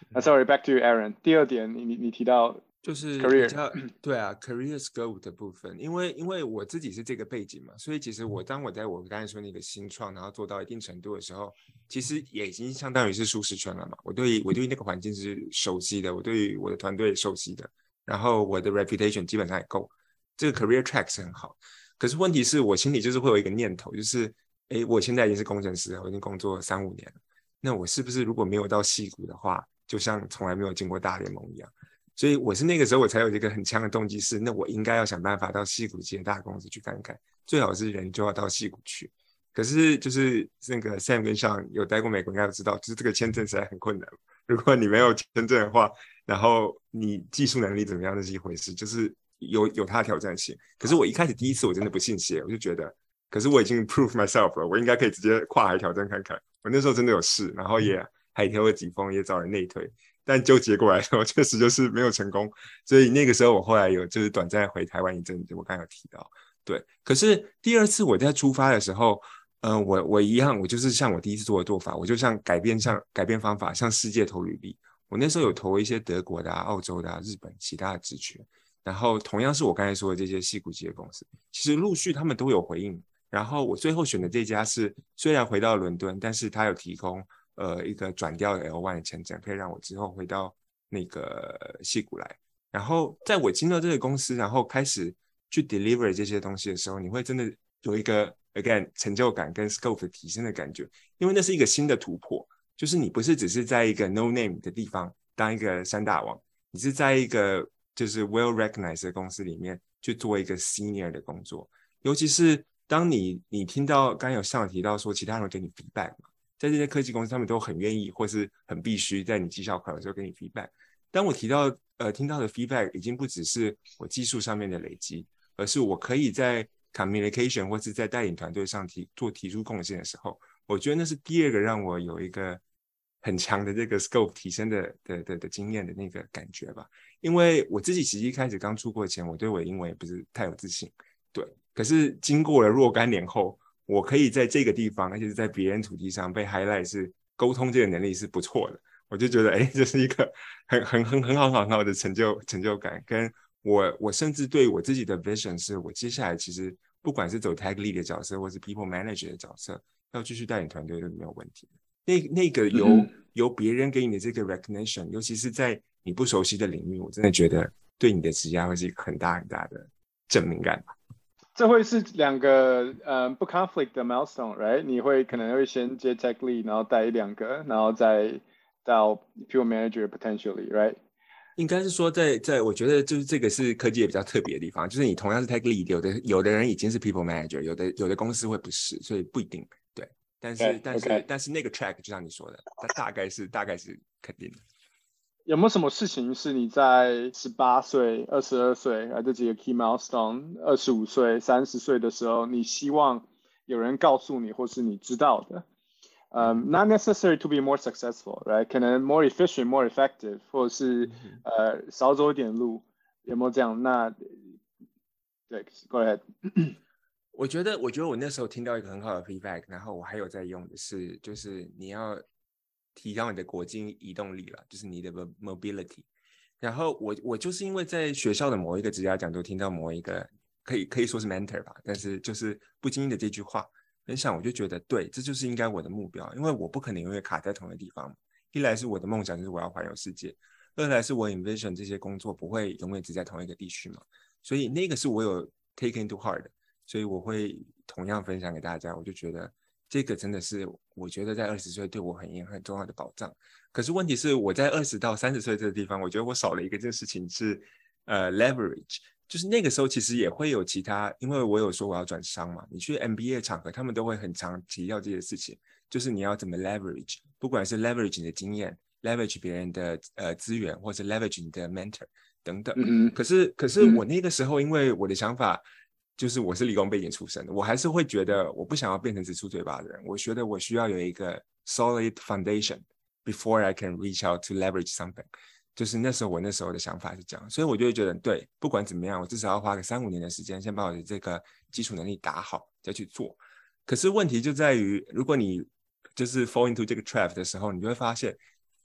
Speaker 3: 那 sorry，back to you Aaron，第二点，你你你提到。
Speaker 4: 就是比较 对啊，career scope 的部分，因为因为我自己是这个背景嘛，所以其实我当我在我刚才说那个新创，然后做到一定程度的时候，其实也已经相当于是舒适圈了嘛。我对我对那个环境是熟悉的，我对于我的团队熟悉的，然后我的 reputation 基本上也够，这个 career track 是很好。可是问题是我心里就是会有一个念头，就是哎，我现在已经是工程师了，我已经工作三五年了，那我是不是如果没有到戏骨的话，就像从来没有进过大联盟一样？所以我是那个时候我才有一个很强的动机，是那我应该要想办法到戏谷这些大公司去看看，最好是人就要到戏谷去。可是就是那个 Sam 跟上有待过美国，应该都知道，就是这个签证实在很困难。如果你没有签证的话，然后你技术能力怎么样那是一回事，就是有有它的挑战性。可是我一开始第一次我真的不信邪，我就觉得，可是我已经 prove myself 了，我应该可以直接跨海挑战看看。我那时候真的有试，然后也海天了几封，也找人内推。但纠结过来的时候，确实就是没有成功，所以那个时候我后来有就是短暂回台湾一阵子，我刚有提到，对。可是第二次我在出发的时候，嗯，我我一样，我就是像我第一次做的做法，我就像改变像改变方法，向世界投履历。我那时候有投一些德国的、澳洲的、日本其他的职权，然后同样是我刚才说的这些细股企业公司，其实陆续他们都有回应。然后我最后选的这家是虽然回到伦敦，但是他有提供。呃，一个转调的 L one 的签证，可以让我之后回到那个戏谷来。然后，在我进到这个公司，然后开始去 deliver 这些东西的时候，你会真的有一个 again 成就感跟 scope 提升的感觉，因为那是一个新的突破。就是你不是只是在一个 no name 的地方当一个三大王，你是在一个就是 well recognized 的公司里面去做一个 senior 的工作。尤其是当你你听到刚有上提到说，其他人给你 feedback 嘛。在这些科技公司，他们都很愿意或是很必须在你绩效考的时候给你 feedback。当我提到呃听到的 feedback 已经不只是我技术上面的累积，而是我可以在 communication 或是在带领团队上提做提出贡献的时候，我觉得那是第二个让我有一个很强的这个 scope 提升的的的的经验的那个感觉吧。因为我自己其实一开始刚出国前，我对我的英文也不是太有自信，对。可是经过了若干年后。我可以在这个地方，而且是在别人土地上被 highlight，是沟通这个能力是不错的。我就觉得，哎，这是一个很很很很好很好的成就成就感。跟我我甚至对我自己的 vision 是，我接下来其实不管是走 tag lead 的角色，或是 people manager 的角色，要继续带领团队都没有问题。那那个由由别人给你的这个 recognition，尤其是在你不熟悉的领域，我真的觉得对你的职业会是一个很大很大的证明感吧。
Speaker 3: 这会是两个呃不 conflict 的 milestone，right？你会可能会先接 tech lead，然后带一两个，然后再到 pure manager potentially，right？
Speaker 4: 应该是说在在，我觉得就是这个是科技也比较特别的地方，就是你同样是 tech lead，有的有的人已经是 people manager，有的有的公司会不是，所以不一定对。但是但是但是那个 track 就像你说的，它大概是大概是肯定的。
Speaker 3: 有没有什么事情是你在十八岁、二十二岁，啊这几个 key milestone，二十五岁、三十岁的时候，你希望有人告诉你，或是你知道的？嗯，not necessary to be more successful，right？可能 more efficient、more effective，或者是呃少走一点路，有没有这样？那对，go ahead。
Speaker 4: 我觉得，我觉得我那时候听到一个很好的 feedback，然后我还有在用的是，就是你要。提高你的国际移动力了，就是你的 mobility。然后我我就是因为在学校的某一个职涯讲座听到某一个可以可以说是 mentor 吧，但是就是不经意的这句话分享，我就觉得对，这就是应该我的目标，因为我不可能永远卡在同一个地方。一来是我的梦想就是我要环游世界，二来是我 envision 这些工作不会永远只在同一个地区嘛，所以那个是我有 taken to heart，所以我会同样分享给大家。我就觉得这个真的是我觉得在二十岁对我很很重要的保障。可是问题是我在二十到三十岁这个地方，我觉得我少了一个这个事情是呃 leverage。就是那个时候，其实也会有其他，因为我有说我要转商嘛。你去 MBA 场合，他们都会很常提到这些事情，就是你要怎么 leverage，不管是 leverage 你的经验，leverage 别人的呃资源，或者 leverage 你的 mentor 等等。嗯可是，可是我那个时候，因为我的想法就是我是理工背景出身的，我还是会觉得我不想要变成只出嘴巴的人。我觉得我需要有一个 solid foundation before I can reach out to leverage something。就是那时候，我那时候的想法是这样，所以我就会觉得，对，不管怎么样，我至少要花个三五年的时间，先把我的这个基础能力打好，再去做。可是问题就在于，如果你就是 fall into 这个 trap 的时候，你就会发现，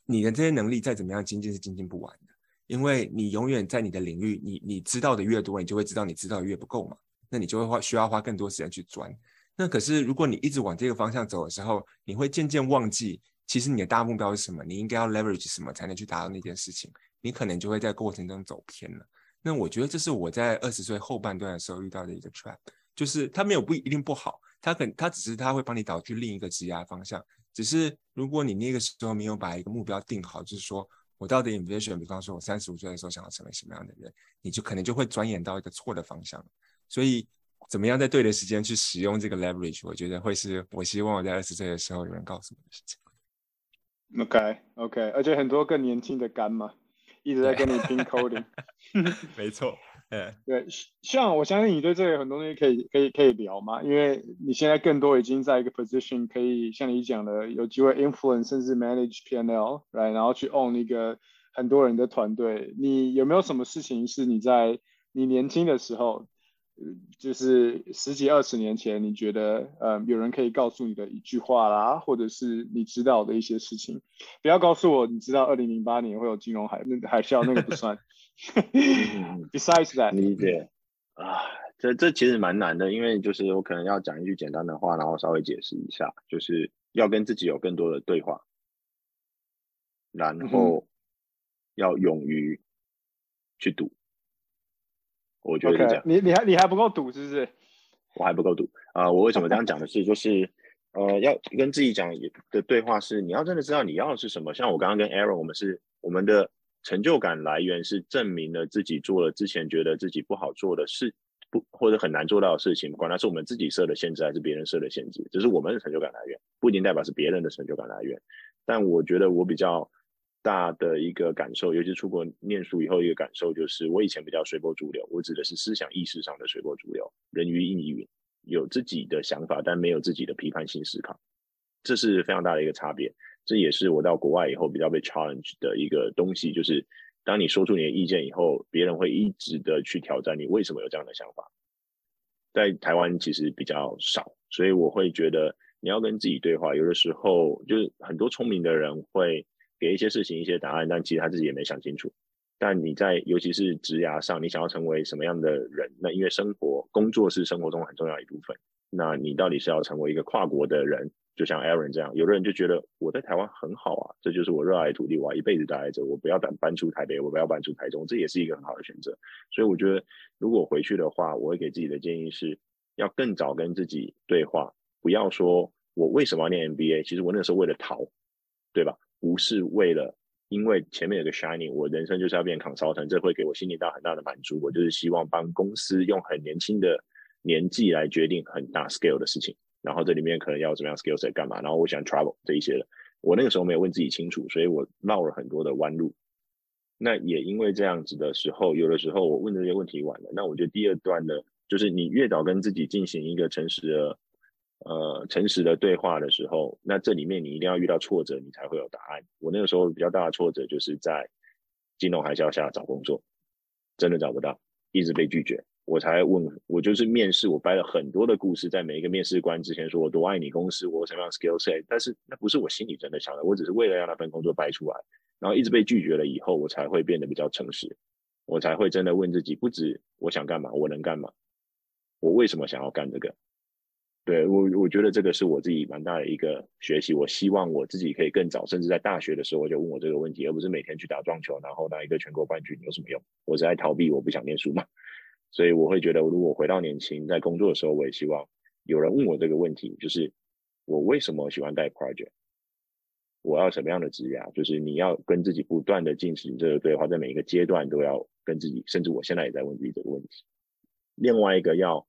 Speaker 4: 你的这些能力再怎么样精进是精进不完的，因为你永远在你的领域，你你知道的越多，你就会知道你知道的越不够嘛，那你就会花需要花更多时间去钻。那可是如果你一直往这个方向走的时候，你会渐渐忘记。其实你的大目标是什么？你应该要 leverage 什么才能去达到那件事情？你可能就会在过程中走偏了。那我觉得这是我在二十岁后半段的时候遇到的一个 trap，就是它没有不一定不好，它可它只是它会帮你导去另一个职业方向。只是如果你那个时候没有把一个目标定好，就是说我到底 envision，比方说我三十五岁的时候想要成为什么样的人，你就可能就会转眼到一个错的方向。所以怎么样在对的时间去使用这个 leverage，我觉得会是我希望我在二十岁的时候有人告诉我的事情。
Speaker 3: OK，OK，而且很多更年轻的干嘛，一直在跟你拼 coding，
Speaker 4: 没错，嗯，
Speaker 3: 对，像我相信你对这个很多东西可以可以可以聊嘛，因为你现在更多已经在一个 position，可以像你讲的，有机会 influence 甚至 manage PNL，来，然后去 own 一个很多人的团队，你有没有什么事情是你在你年轻的时候？就是十几二十年前，你觉得呃有人可以告诉你的一句话啦，或者是你知道的一些事情，不要告诉我你知道二零零八年会有金融海那海啸，那个不算。Besides that，
Speaker 1: 理解啊，这这其实蛮难的，因为就是我可能要讲一句简单的话，然后稍微解释一下，就是要跟自己有更多的对话，然后要勇于去赌。我觉得是这样。
Speaker 3: 你你还你还不够赌是不是？
Speaker 1: 我还不够赌啊！我为什么这样讲的 是，就是呃，要跟自己讲的对话是，你要真的知道你要的是什么。像我刚刚跟 Aaron，我们是我们的成就感来源是证明了自己做了之前觉得自己不好做的事，不或者很难做到的事情，不管它是我们自己设的限制还是别人设的限制，这是我们的成就感来源，不一定代表是别人的成就感来源。但我觉得我比较。大的一个感受，尤其出国念书以后，一个感受就是，我以前比较随波逐流，我指的是思想意识上的随波逐流，人云亦云，有自己的想法，但没有自己的批判性思考，这是非常大的一个差别。这也是我到国外以后比较被 challenge 的一个东西，就是当你说出你的意见以后，别人会一直的去挑战你为什么有这样的想法。在台湾其实比较少，所以我会觉得你要跟自己对话，有的时候就是很多聪明的人会。给一些事情一些答案，但其实他自己也没想清楚。但你在尤其是职涯上，你想要成为什么样的人？那因为生活工作是生活中很重要一部分。那你到底是要成为一个跨国的人，就像 Aaron 这样？有的人就觉得我在台湾很好啊，这就是我热爱的土地，我要一辈子待在这，我不要搬搬出台北，我不要搬出台中，这也是一个很好的选择。所以我觉得，如果回去的话，我会给自己的建议是要更早跟自己对话，不要说我为什么要念 MBA？其实我那时候为了逃，对吧？不是为了，因为前面有个 shining，我人生就是要变 consultant，这会给我心里大很大的满足。我就是希望帮公司用很年轻的年纪来决定很大 scale 的事情，然后这里面可能要怎么样 scale 在干嘛，然后我想 travel 这一些的。我那个时候没有问自己清楚，所以我绕了很多的弯路。那也因为这样子的时候，有的时候我问这些问题晚了。那我觉得第二段的，就是你越早跟自己进行一个诚实的。呃，诚实的对话的时候，那这里面你一定要遇到挫折，你才会有答案。我那个时候比较大的挫折就是在金融海啸下找工作，真的找不到，一直被拒绝。我才问，我就是面试，我掰了很多的故事，在每一个面试官之前说我多爱你公司，我什么样 skill set，但是那不是我心里真的想的，我只是为了让那份工作掰出来，然后一直被拒绝了以后，我才会变得比较诚实，我才会真的问自己，不止我想干嘛，我能干嘛。我为什么想要干这个？对我，我觉得这个是我自己蛮大的一个学习。我希望我自己可以更早，甚至在大学的时候就问我这个问题，而不是每天去打撞球，然后拿一个全国冠军有什么用？我是在逃避，我不想念书嘛。所以我会觉得，如果回到年轻，在工作的时候，我也希望有人问我这个问题，就是我为什么喜欢带 project？我要什么样的职涯？就是你要跟自己不断的进行这个对话，在每一个阶段都要跟自己，甚至我现在也在问自己这个问题。另外一个要。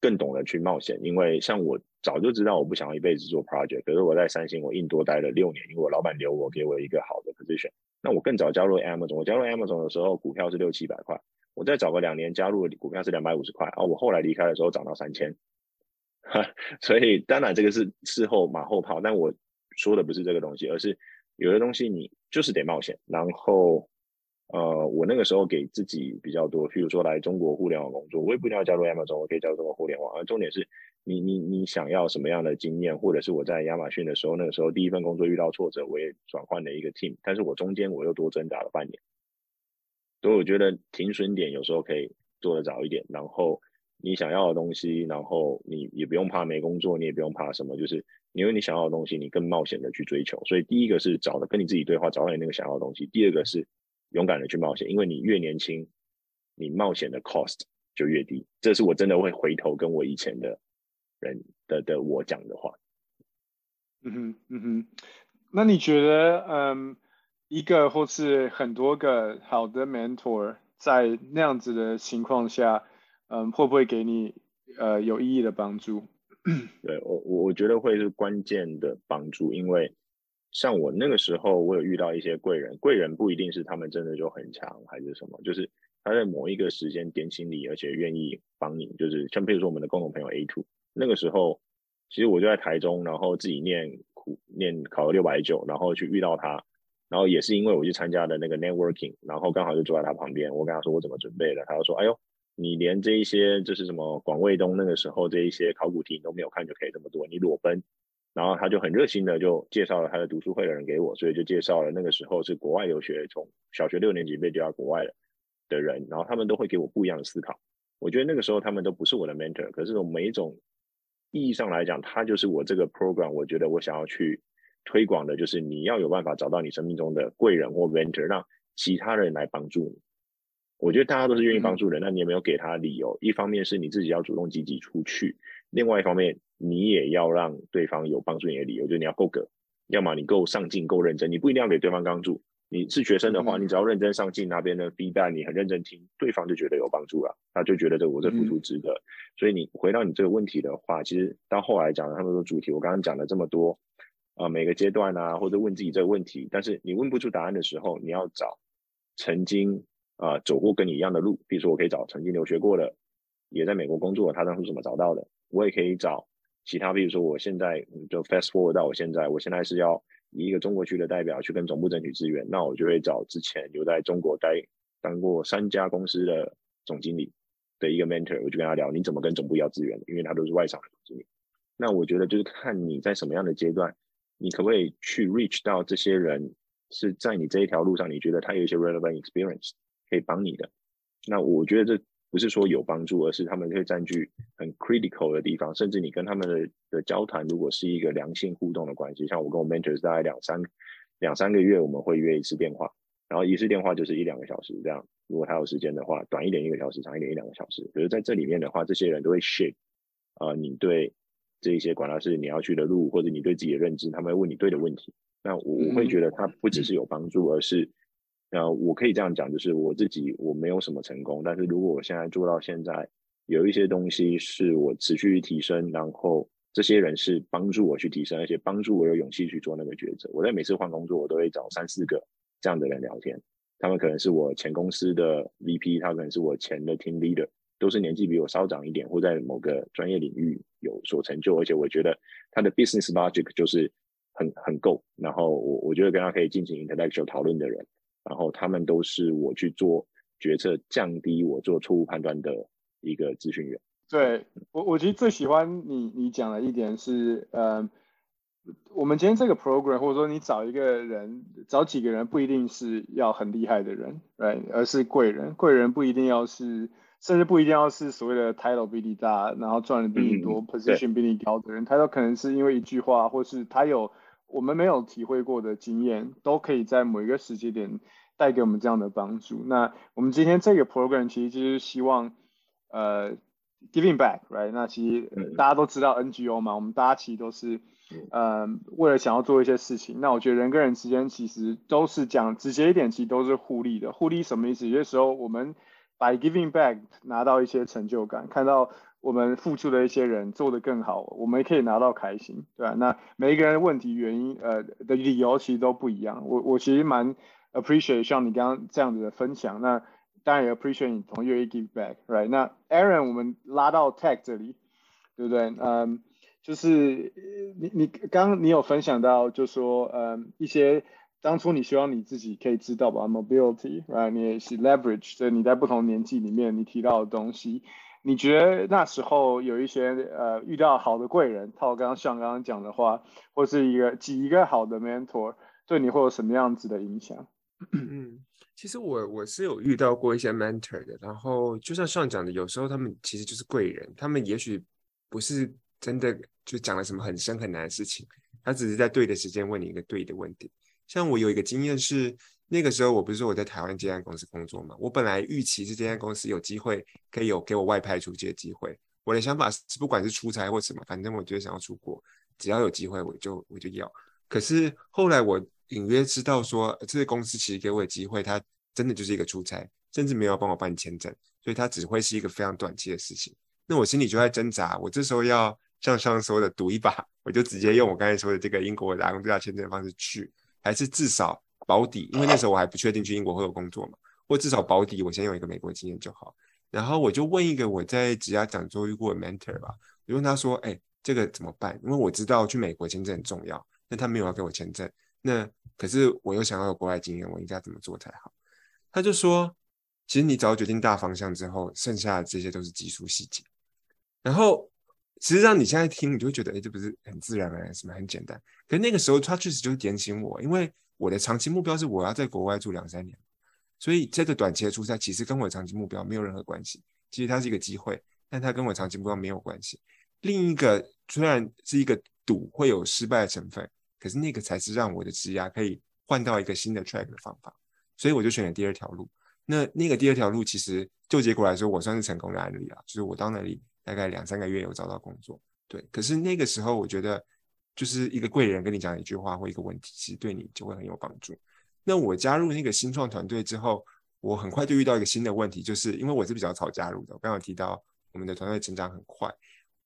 Speaker 1: 更懂得去冒险，因为像我早就知道我不想要一辈子做 project，可是我在三星我硬多待了六年，因为我老板留我给我一个好的 position。那我更早加入 Amazon，我加入 Amazon 的时候股票是六七百块，我再找个两年加入股票是两百五十块，啊，我后来离开的时候涨到三千。所以当然这个是事后马后炮，但我说的不是这个东西，而是有的东西你就是得冒险，然后。呃，我那个时候给自己比较多，譬如说来中国互联网工作，我也不一定要加入 Amazon，我可以加入中国互联网。而重点是你你你想要什么样的经验，或者是我在亚马逊的时候，那个时候第一份工作遇到挫折，我也转换了一个 team，但是我中间我又多挣扎了半年。所以我觉得停损点有时候可以做得早一点，然后你想要的东西，然后你也不用怕没工作，你也不用怕什么，就是因为你想要的东西，你更冒险的去追求。所以第一个是找的跟你自己对话，找到你那个想要的东西；第二个是。勇敢的去冒险，因为你越年轻，你冒险的 cost 就越低。这是我真的会回头跟我以前的人的的我讲的话。
Speaker 3: 嗯哼，嗯哼。那你觉得，嗯，一个或是很多个好的 mentor 在那样子的情况下，嗯，会不会给你呃有意义的帮助？
Speaker 1: 对我，我我觉得会是关键的帮助，因为。像我那个时候，我有遇到一些贵人，贵人不一定是他们真的就很强还是什么，就是他在某一个时间点醒你，而且愿意帮你。就是像比如说我们的共同朋友 A two，那个时候其实我就在台中，然后自己念苦念考了六百九，然后去遇到他，然后也是因为我去参加的那个 networking，然后刚好就坐在他旁边，我跟他说我怎么准备的，他就说哎呦，你连这一些就是什么广卫东那个时候这一些考古题你都没有看就可以这么多，你裸奔。然后他就很热心的就介绍了他的读书会的人给我，所以就介绍了那个时候是国外留学，从小学六年级被丢到国外的的人，然后他们都会给我不一样的思考。我觉得那个时候他们都不是我的 mentor，可是从每一种意义上来讲，他就是我这个 program，我觉得我想要去推广的，就是你要有办法找到你生命中的贵人或 mentor，让其他人来帮助你。我觉得大家都是愿意帮助人，那你有没有给他理由？一方面是你自己要主动积极出去，另外一方面。你也要让对方有帮助你的理由，就是你要够格，要么你够上进、够认真。你不一定要给对方帮助，你是学生的话，你只要认真上进，那边的 feedback 你很认真听，对方就觉得有帮助了，他就觉得这我这付出值得。所以你回到你这个问题的话，其实到后来讲的他们的主题，我刚刚讲了这么多啊，每个阶段啊，或者问自己这个问题，但是你问不出答案的时候，你要找曾经啊走过跟你一样的路，比如说我可以找曾经留学过的，也在美国工作，他当初怎么找到的，我也可以找。其他，比如说，我现在就 fast forward 到我现在，我现在是要以一个中国区的代表去跟总部争取资源，那我就会找之前留在中国待当过三家公司的总经理的一个 mentor，我就跟他聊你怎么跟总部要资源，因为他都是外场的总经理。那我觉得就是看你在什么样的阶段，你可不可以去 reach 到这些人，是在你这一条路上，你觉得他有一些 relevant experience 可以帮你的。那我觉得这。不是说有帮助，而是他们可以占据很 critical 的地方，甚至你跟他们的的交谈，如果是一个良性互动的关系，像我跟我 mentors 大概两三两三个月，我们会约一次电话，然后一次电话就是一两个小时这样。如果他有时间的话，短一点一个小时，长一点一两个小时。可是在这里面的话，这些人都会 shape 啊，你对这一些管道是你要去的路，或者你对自己的认知，他们会问你对的问题。那我我会觉得他不只是有帮助，而是。那我可以这样讲，就是我自己我没有什么成功，但是如果我现在做到现在，有一些东西是我持续提升，然后这些人是帮助我去提升，而且帮助我有勇气去做那个抉择。我在每次换工作，我都会找三四个这样的人聊天，他们可能是我前公司的 VP，他可能是我前的 Team Leader，都是年纪比我稍长一点，或在某个专业领域有所成就，而且我觉得他的 Business Logic 就是很很够，然后我我觉得跟他可以进行 Intellectual 讨论的人。然后他们都是我去做决策、降低我做错误判断的一个咨询员。
Speaker 3: 对我，我其实最喜欢你你讲的一点是，呃，我们今天这个 program，或者说你找一个人、找几个人，不一定是要很厉害的人，对，而是贵人。贵人不一定要是甚至不一定要是所谓的 title 比你大，然后赚的比你多，position 比你高的人，他都可能是因为一句话，或是他有我们没有体会过的经验，都可以在某一个时间点带给我们这样的帮助。那我们今天这个 program 其实就是希望，呃，giving back，right？那其实大家都知道 NGO 嘛，我们大家其实都是。呃，为了想要做一些事情，那我觉得人跟人之间其实都是讲直接一点，其实都是互利的。互利什么意思？有些时候我们 by giving back 拿到一些成就感，看到我们付出的一些人做得更好，我们也可以拿到开心，对吧？那每一个人问题原因呃的理由其实都不一样。我我其实蛮 appreciate 像你刚刚这样子的分享。那当然也 appreciate 你同愿意 give back，right？那 Aaron 我们拉到 Tech 这里，对不对？嗯。就是你你刚刚你有分享到，就说嗯一些当初你希望你自己可以知道吧，mobility，right？你也是 leverage，所以你在不同年纪里面你提到的东西，你觉得那时候有一些呃遇到好的贵人，套刚刚像刚刚讲的话，或是一个几一个好的 mentor，对你会有什么样子的影响？
Speaker 4: 嗯，其实我我是有遇到过一些 mentor 的，然后就像上讲的，有时候他们其实就是贵人，他们也许不是真的。就讲了什么很深很难的事情，他只是在对的时间问你一个对的问题。像我有一个经验是，那个时候我不是说我在台湾这家公司工作嘛，我本来预期是这家公司有机会可以有给我外派出去的机会。我的想法是，不管是出差或什么，反正我就想要出国，只要有机会我就我就要。可是后来我隐约知道说，这个公司其实给我的机会，它真的就是一个出差，甚至没有帮我办签证，所以它只会是一个非常短期的事情。那我心里就在挣扎，我这时候要。像上说的赌一把，我就直接用我刚才说的这个英国打工度假签证的方式去，还是至少保底，因为那时候我还不确定去英国会有工作嘛，或至少保底，我先有一个美国经验就好。然后我就问一个我在职涯讲座遇过的 mentor 吧，我问他说：“哎，这个怎么办？因为我知道去美国签证很重要，那他没有要给我签证，那可是我又想要有国外经验，我应该怎么做才好？”他就说：“其实你只要决定大方向之后，剩下的这些都是技术细节。”然后。实际上，你现在听，你就会觉得，哎，这不是很自然而然，什么很简单。可是那个时候，他确实就是点醒我，因为我的长期目标是我要在国外住两三年，所以这个短期的出差其实跟我长期目标没有任何关系。其实它是一个机会，但它跟我长期目标没有关系。另一个虽然是一个赌，会有失败的成分，可是那个才是让我的职涯可以换到一个新的 track 的方法。所以我就选了第二条路。那那个第二条路，其实就结果来说，我算是成功的案例啊，就是我到那里。大概两三个月有找到工作，对。可是那个时候，我觉得就是一个贵人跟你讲一句话或一个问题，其实对你就会很有帮助。那我加入那个新创团队之后，我很快就遇到一个新的问题，就是因为我是比较早加入的，我刚刚提到我们的团队成长很快，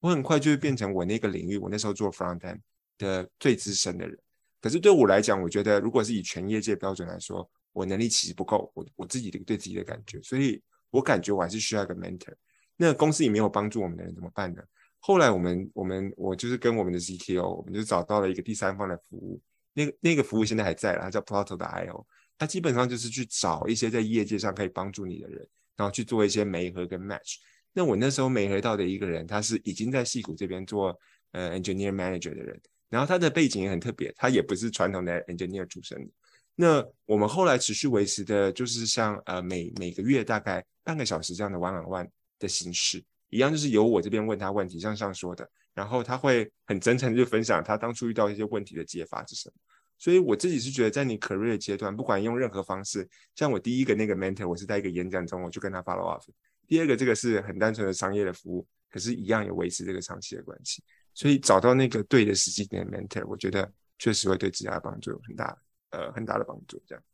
Speaker 4: 我很快就会变成我那个领域，我那时候做 front end 的最资深的人。可是对我来讲，我觉得如果是以全业界标准来说，我能力其实不够，我我自己的对自己的感觉，所以我感觉我还是需要一个 mentor。那公司里没有帮助我们的人怎么办呢？后来我们我们我就是跟我们的 CTO，我们就找到了一个第三方的服务。那个那个服务现在还在了，它叫 Plato 的 IO。它基本上就是去找一些在业界上可以帮助你的人，然后去做一些媒合跟 match。那我那时候媒合到的一个人，他是已经在戏谷这边做呃 engineer manager 的人，然后他的背景也很特别，他也不是传统的 engineer 出身的。那我们后来持续维持的就是像呃每每个月大概半个小时这样的 one on one。的形式一样，就是由我这边问他问题，像上说的，然后他会很真诚就分享他当初遇到一些问题的解法是什么。所以我自己是觉得，在你 career 阶段，不管用任何方式，像我第一个那个 mentor，我是在一个演讲中，我就跟他 follow up。第二个这个是很单纯的商业的服务，可是，一样有维持这个长期的关系。所以找到那个对的时机点 mentor，我觉得确实会对自己的帮助有很大呃很大的帮助。这样，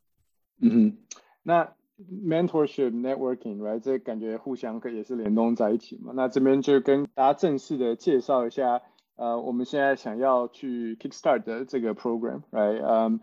Speaker 3: 嗯，那。Mentorship networking，right？这感觉互相可也是联动在一起嘛。那这边就跟大家正式的介绍一下，呃，我们现在想要去 kickstart 的这个 program，right？嗯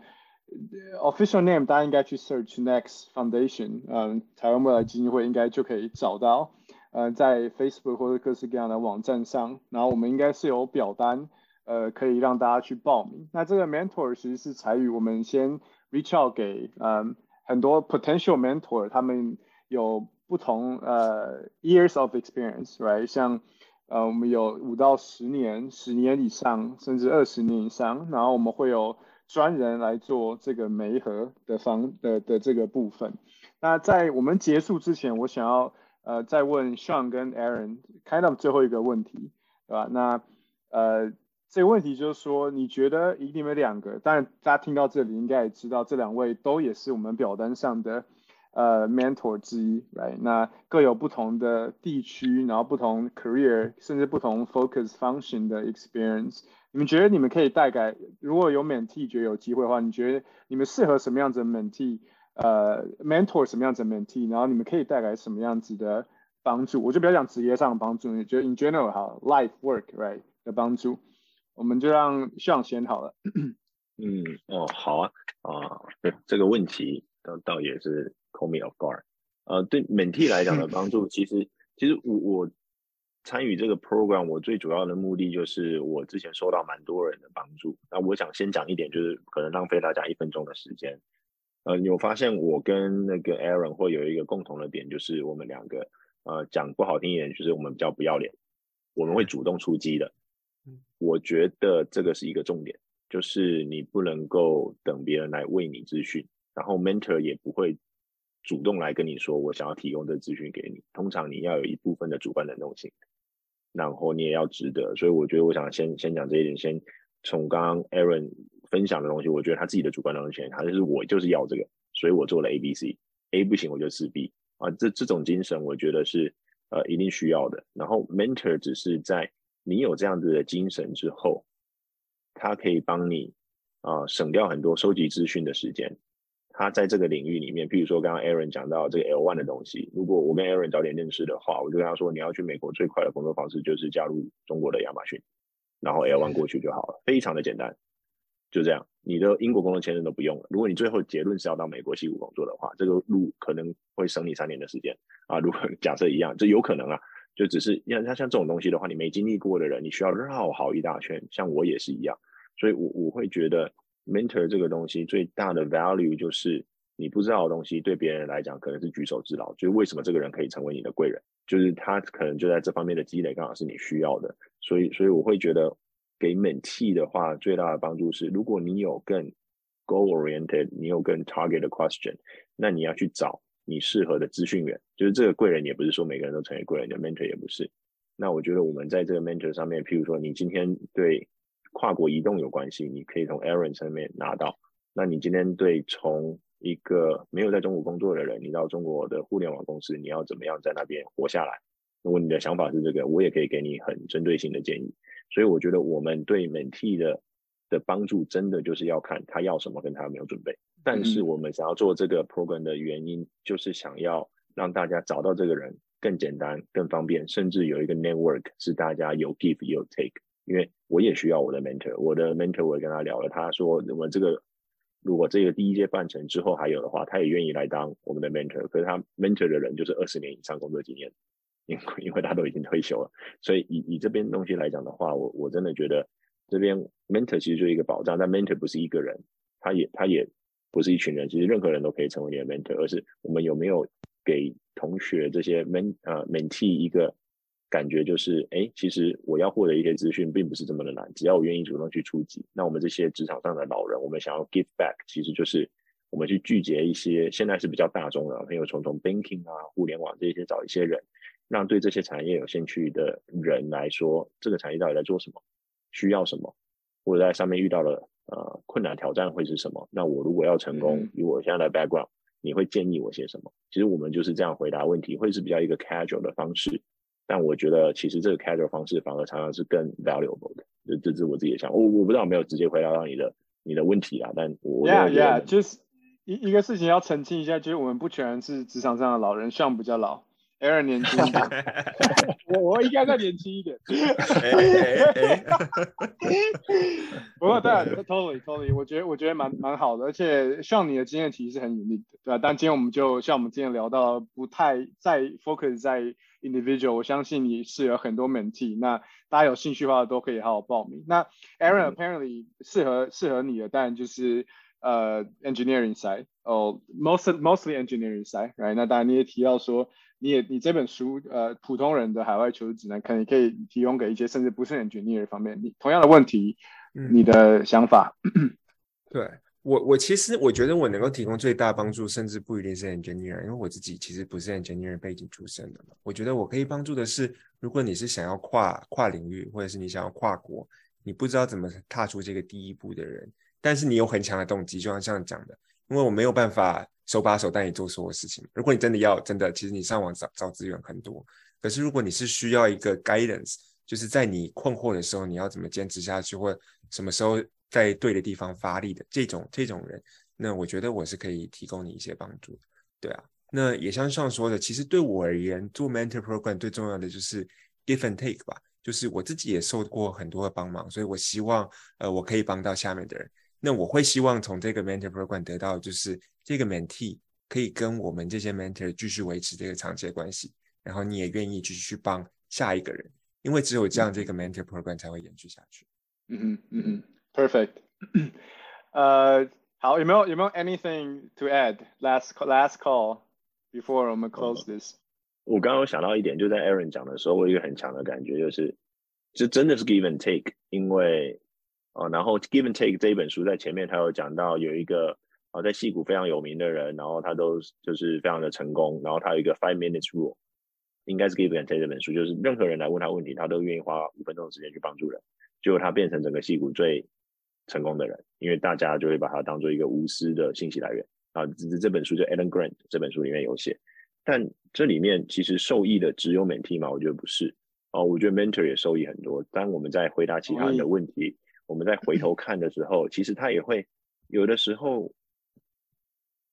Speaker 3: ，official name 大家应该去 search Next Foundation，嗯，台湾未来基金会应该就可以找到，呃，在 Facebook 或者各式各样的网站上，然后我们应该是有表单，呃，可以让大家去报名。那这个 mentor 其实是才于我们先 reach out 给，嗯。很多 potential mentor，他们有不同呃 years of experience，right？像呃我们有五到十年、十年以上，甚至二十年以上，然后我们会有专人来做这个媒合的方的的这个部分。那在我们结束之前，我想要呃再问 Sean 跟 Aaron，kind of 最后一个问题，对吧？那呃这个问题就是说，你觉得以你们两个，当然大家听到这里应该也知道，这两位都也是我们表单上的。呃，mentor 之一，right？那各有不同的地区，然后不同 career，甚至不同 focus function 的 experience。你们觉得你们可以带给，如果有 mentee 觉得有机会的话，你觉得你们适合什么样子的 mentee？呃，mentor 什么样子的 mentee？然后你们可以带来什么样子的帮助？我就不要讲职业上的帮助，你觉得 in general 好，life work，right 的帮助，我们就让向先好了。
Speaker 1: 嗯，哦，好啊，啊，这个问题倒倒也是。Call me off guard，呃，对 Mentee 来讲的帮助，其实其实我我参与这个 program，我最主要的目的就是我之前收到蛮多人的帮助。那我想先讲一点，就是可能浪费大家一分钟的时间。呃，有发现我跟那个 Aaron 会有一个共同的点，就是我们两个呃讲不好听一点，就是我们比较不要脸，我们会主动出击的。我觉得这个是一个重点，就是你不能够等别人来为你咨询，然后 mentor 也不会。主动来跟你说，我想要提供这资讯给你。通常你要有一部分的主观能动性，然后你也要值得。所以我觉得，我想先先讲这一点。先从刚刚 Aaron 分享的东西，我觉得他自己的主观能动性，他就是我就是要这个，所以我做了 A、B、C，A 不行我就四 B 啊。这这种精神，我觉得是呃一定需要的。然后 Mentor 只是在你有这样子的精神之后，他可以帮你啊省掉很多收集资讯的时间。他在这个领域里面，譬如说刚刚 Aaron 讲到这个 L one 的东西，如果我跟 Aaron 早点认识的话，我就跟他说，你要去美国最快的工作方式就是加入中国的亚马逊，然后 L one 过去就好了，非常的简单，就这样，你的英国工作签证都不用了。如果你最后结论是要到美国西谷工作的话，这个路可能会省你三年的时间啊。如果 假设一样，这有可能啊，就只是像像像这种东西的话，你没经历过的人，你需要绕好一大圈，像我也是一样，所以我我会觉得。mentor 这个东西最大的 value 就是你不知道的东西，对别人来讲可能是举手之劳。就是为什么这个人可以成为你的贵人，就是他可能就在这方面的积累刚好是你需要的。所以，所以我会觉得给 mentee 的话，最大的帮助是，如果你有更 goal oriented，你有更 target 的 question，那你要去找你适合的资讯源。就是这个贵人也不是说每个人都成为贵人的 mentor 也不是。那我觉得我们在这个 mentor 上面，譬如说你今天对。跨国移动有关系，你可以从 Aaron 上面拿到。那你今天对从一个没有在中国工作的人，你到中国的互联网公司，你要怎么样在那边活下来？如果你的想法是这个，我也可以给你很针对性的建议。所以我觉得我们对 Mentee 的的帮助，真的就是要看他要什么，跟他有没有准备。但是我们想要做这个 program 的原因，就是想要让大家找到这个人更简单、更方便，甚至有一个 network 是大家有 give 有 take。因为我也需要我的 mentor，我的 mentor 我也跟他聊了，他说我们这个如果这个第一届办成之后还有的话，他也愿意来当我们的 mentor。可是他 mentor 的人就是二十年以上工作经验，因因为他都已经退休了，所以以以这边东西来讲的话，我我真的觉得这边 mentor 其实就是一个保障，但 mentor 不是一个人，他也他也不是一群人，其实任何人都可以成为你的 mentor，而是我们有没有给同学这些 ment 呃 mentee 一个。感觉就是，哎，其实我要获得一些资讯，并不是这么的难，只要我愿意主动去出击。那我们这些职场上的老人，我们想要 give back，其实就是我们去聚集一些现在是比较大众的，朋友从从 banking 啊、互联网这些找一些人，让对这些产业有兴趣的人来说，这个产业到底在做什么，需要什么，或者在上面遇到了呃困难挑战会是什么？那我如果要成功，以我现在的 background，你会建议我些什么？其实我们就是这样回答问题，会是比较一个 casual 的方式。但我觉得，其实这个 casual 方式反而常常是更 valuable 的。这这是我自己的想，我我不知道有没有直接回答到你的你的问题啊。但我
Speaker 3: yeah yeah，就是一一个事情要澄清一下，就是我们不全是职场上的老人，像比较老，Aaron 年轻一点，我我应该再年轻一点。不过对，totally totally，我觉得我觉得蛮蛮好的，而且像你的经验其实是很 unique 的，对吧？但今天我们就像我们今天聊到，不太在 focus 在。individual，我相信你是有很多 mentee，那大家有兴趣的话都可以好好报名。那 Aaron apparently 适合适合你的，当然就是呃 engineering side，哦，most mostly engineering side，right？那当然你也提到说，你也你这本书呃普通人的海外求职指南，可能可以提供给一些甚至不是 engineer 方面，你同样的问题，你的想法？
Speaker 4: 对。我我其实我觉得我能够提供最大帮助，甚至不一定是 engineer，因为我自己其实不是 engineer 背景出身的嘛。我觉得我可以帮助的是，如果你是想要跨跨领域，或者是你想要跨国，你不知道怎么踏出这个第一步的人，但是你有很强的动机，就像这样讲的，因为我没有办法手把手带你做所有事情。如果你真的要，真的，其实你上网找找资源很多。可是如果你是需要一个 guidance，就是在你困惑的时候，你要怎么坚持下去，或什么时候。在对的地方发力的这种这种人，那我觉得我是可以提供你一些帮助，对啊。那也像上说的，其实对我而言，做 mentor program 最重要的就是 give and take 吧，就是我自己也受过很多的帮忙，所以我希望呃我可以帮到下面的人。那我会希望从这个 mentor program 得到就是这个 mentee 可以跟我们这些 mentor 继续维持这个长期的关系，然后你也愿意继续去帮下一个人，因为只有这样这个 mentor program 才会延续下去。
Speaker 3: 嗯嗯，嗯哼。Perfect，呃，好，有没有有没有 anything to add last last call before 我们 close this？
Speaker 1: 我刚刚想到一点，就在 Aaron 讲的时候，我有一个很强的感觉，就是这真的是 give and take，因为啊，然后 give and take 这一本书在前面他有讲到有一个啊在戏谷非常有名的人，然后他都就是非常的成功，然后他有一个 five minutes rule，应该是 give and take 这本书，就是任何人来问他问题，他都愿意花五分钟的时间去帮助人，结果他变成整个戏谷最成功的人，因为大家就会把他当做一个无私的信息来源啊。这这本书就 Alan Grant 这本书里面有写，但这里面其实受益的只有 mentee 吗？我觉得不是哦。我觉得 mentor 也受益很多。当我们在回答其他人的问题，我们在回头看的时候，其实他也会有的时候，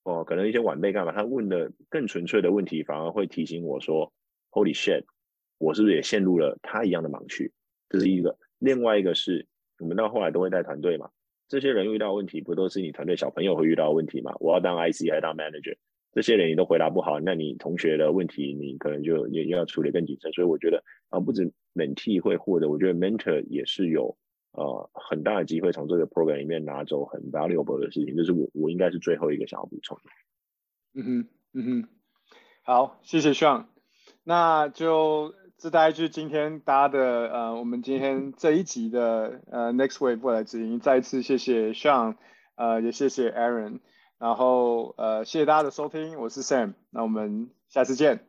Speaker 1: 哦，可能一些晚辈干嘛？他问的更纯粹的问题，反而会提醒我说：“Holy shit，我是不是也陷入了他一样的盲区？”这是一个。另外一个是。我们到后来都会带团队嘛，这些人遇到问题不都是你团队小朋友会遇到问题嘛？我要当 IC 还是当 manager？这些人你都回答不好，那你同学的问题你可能就也要处理更谨慎。所以我觉得啊，不止 mentee 会获得，我觉得 mentor 也是有呃很大的机会从这个 program 里面拿走很 valuable 的事情。就是我我应该是最后一个想要补充的。
Speaker 3: 嗯哼，嗯哼，好，谢谢 Sean，那就。这大概就今天大家的呃，我们今天这一集的呃 Next Wave 未来之音。再一次谢谢 Sean，呃，也谢谢 Aaron，然后呃，谢谢大家的收听，我是 Sam，那我们下次见。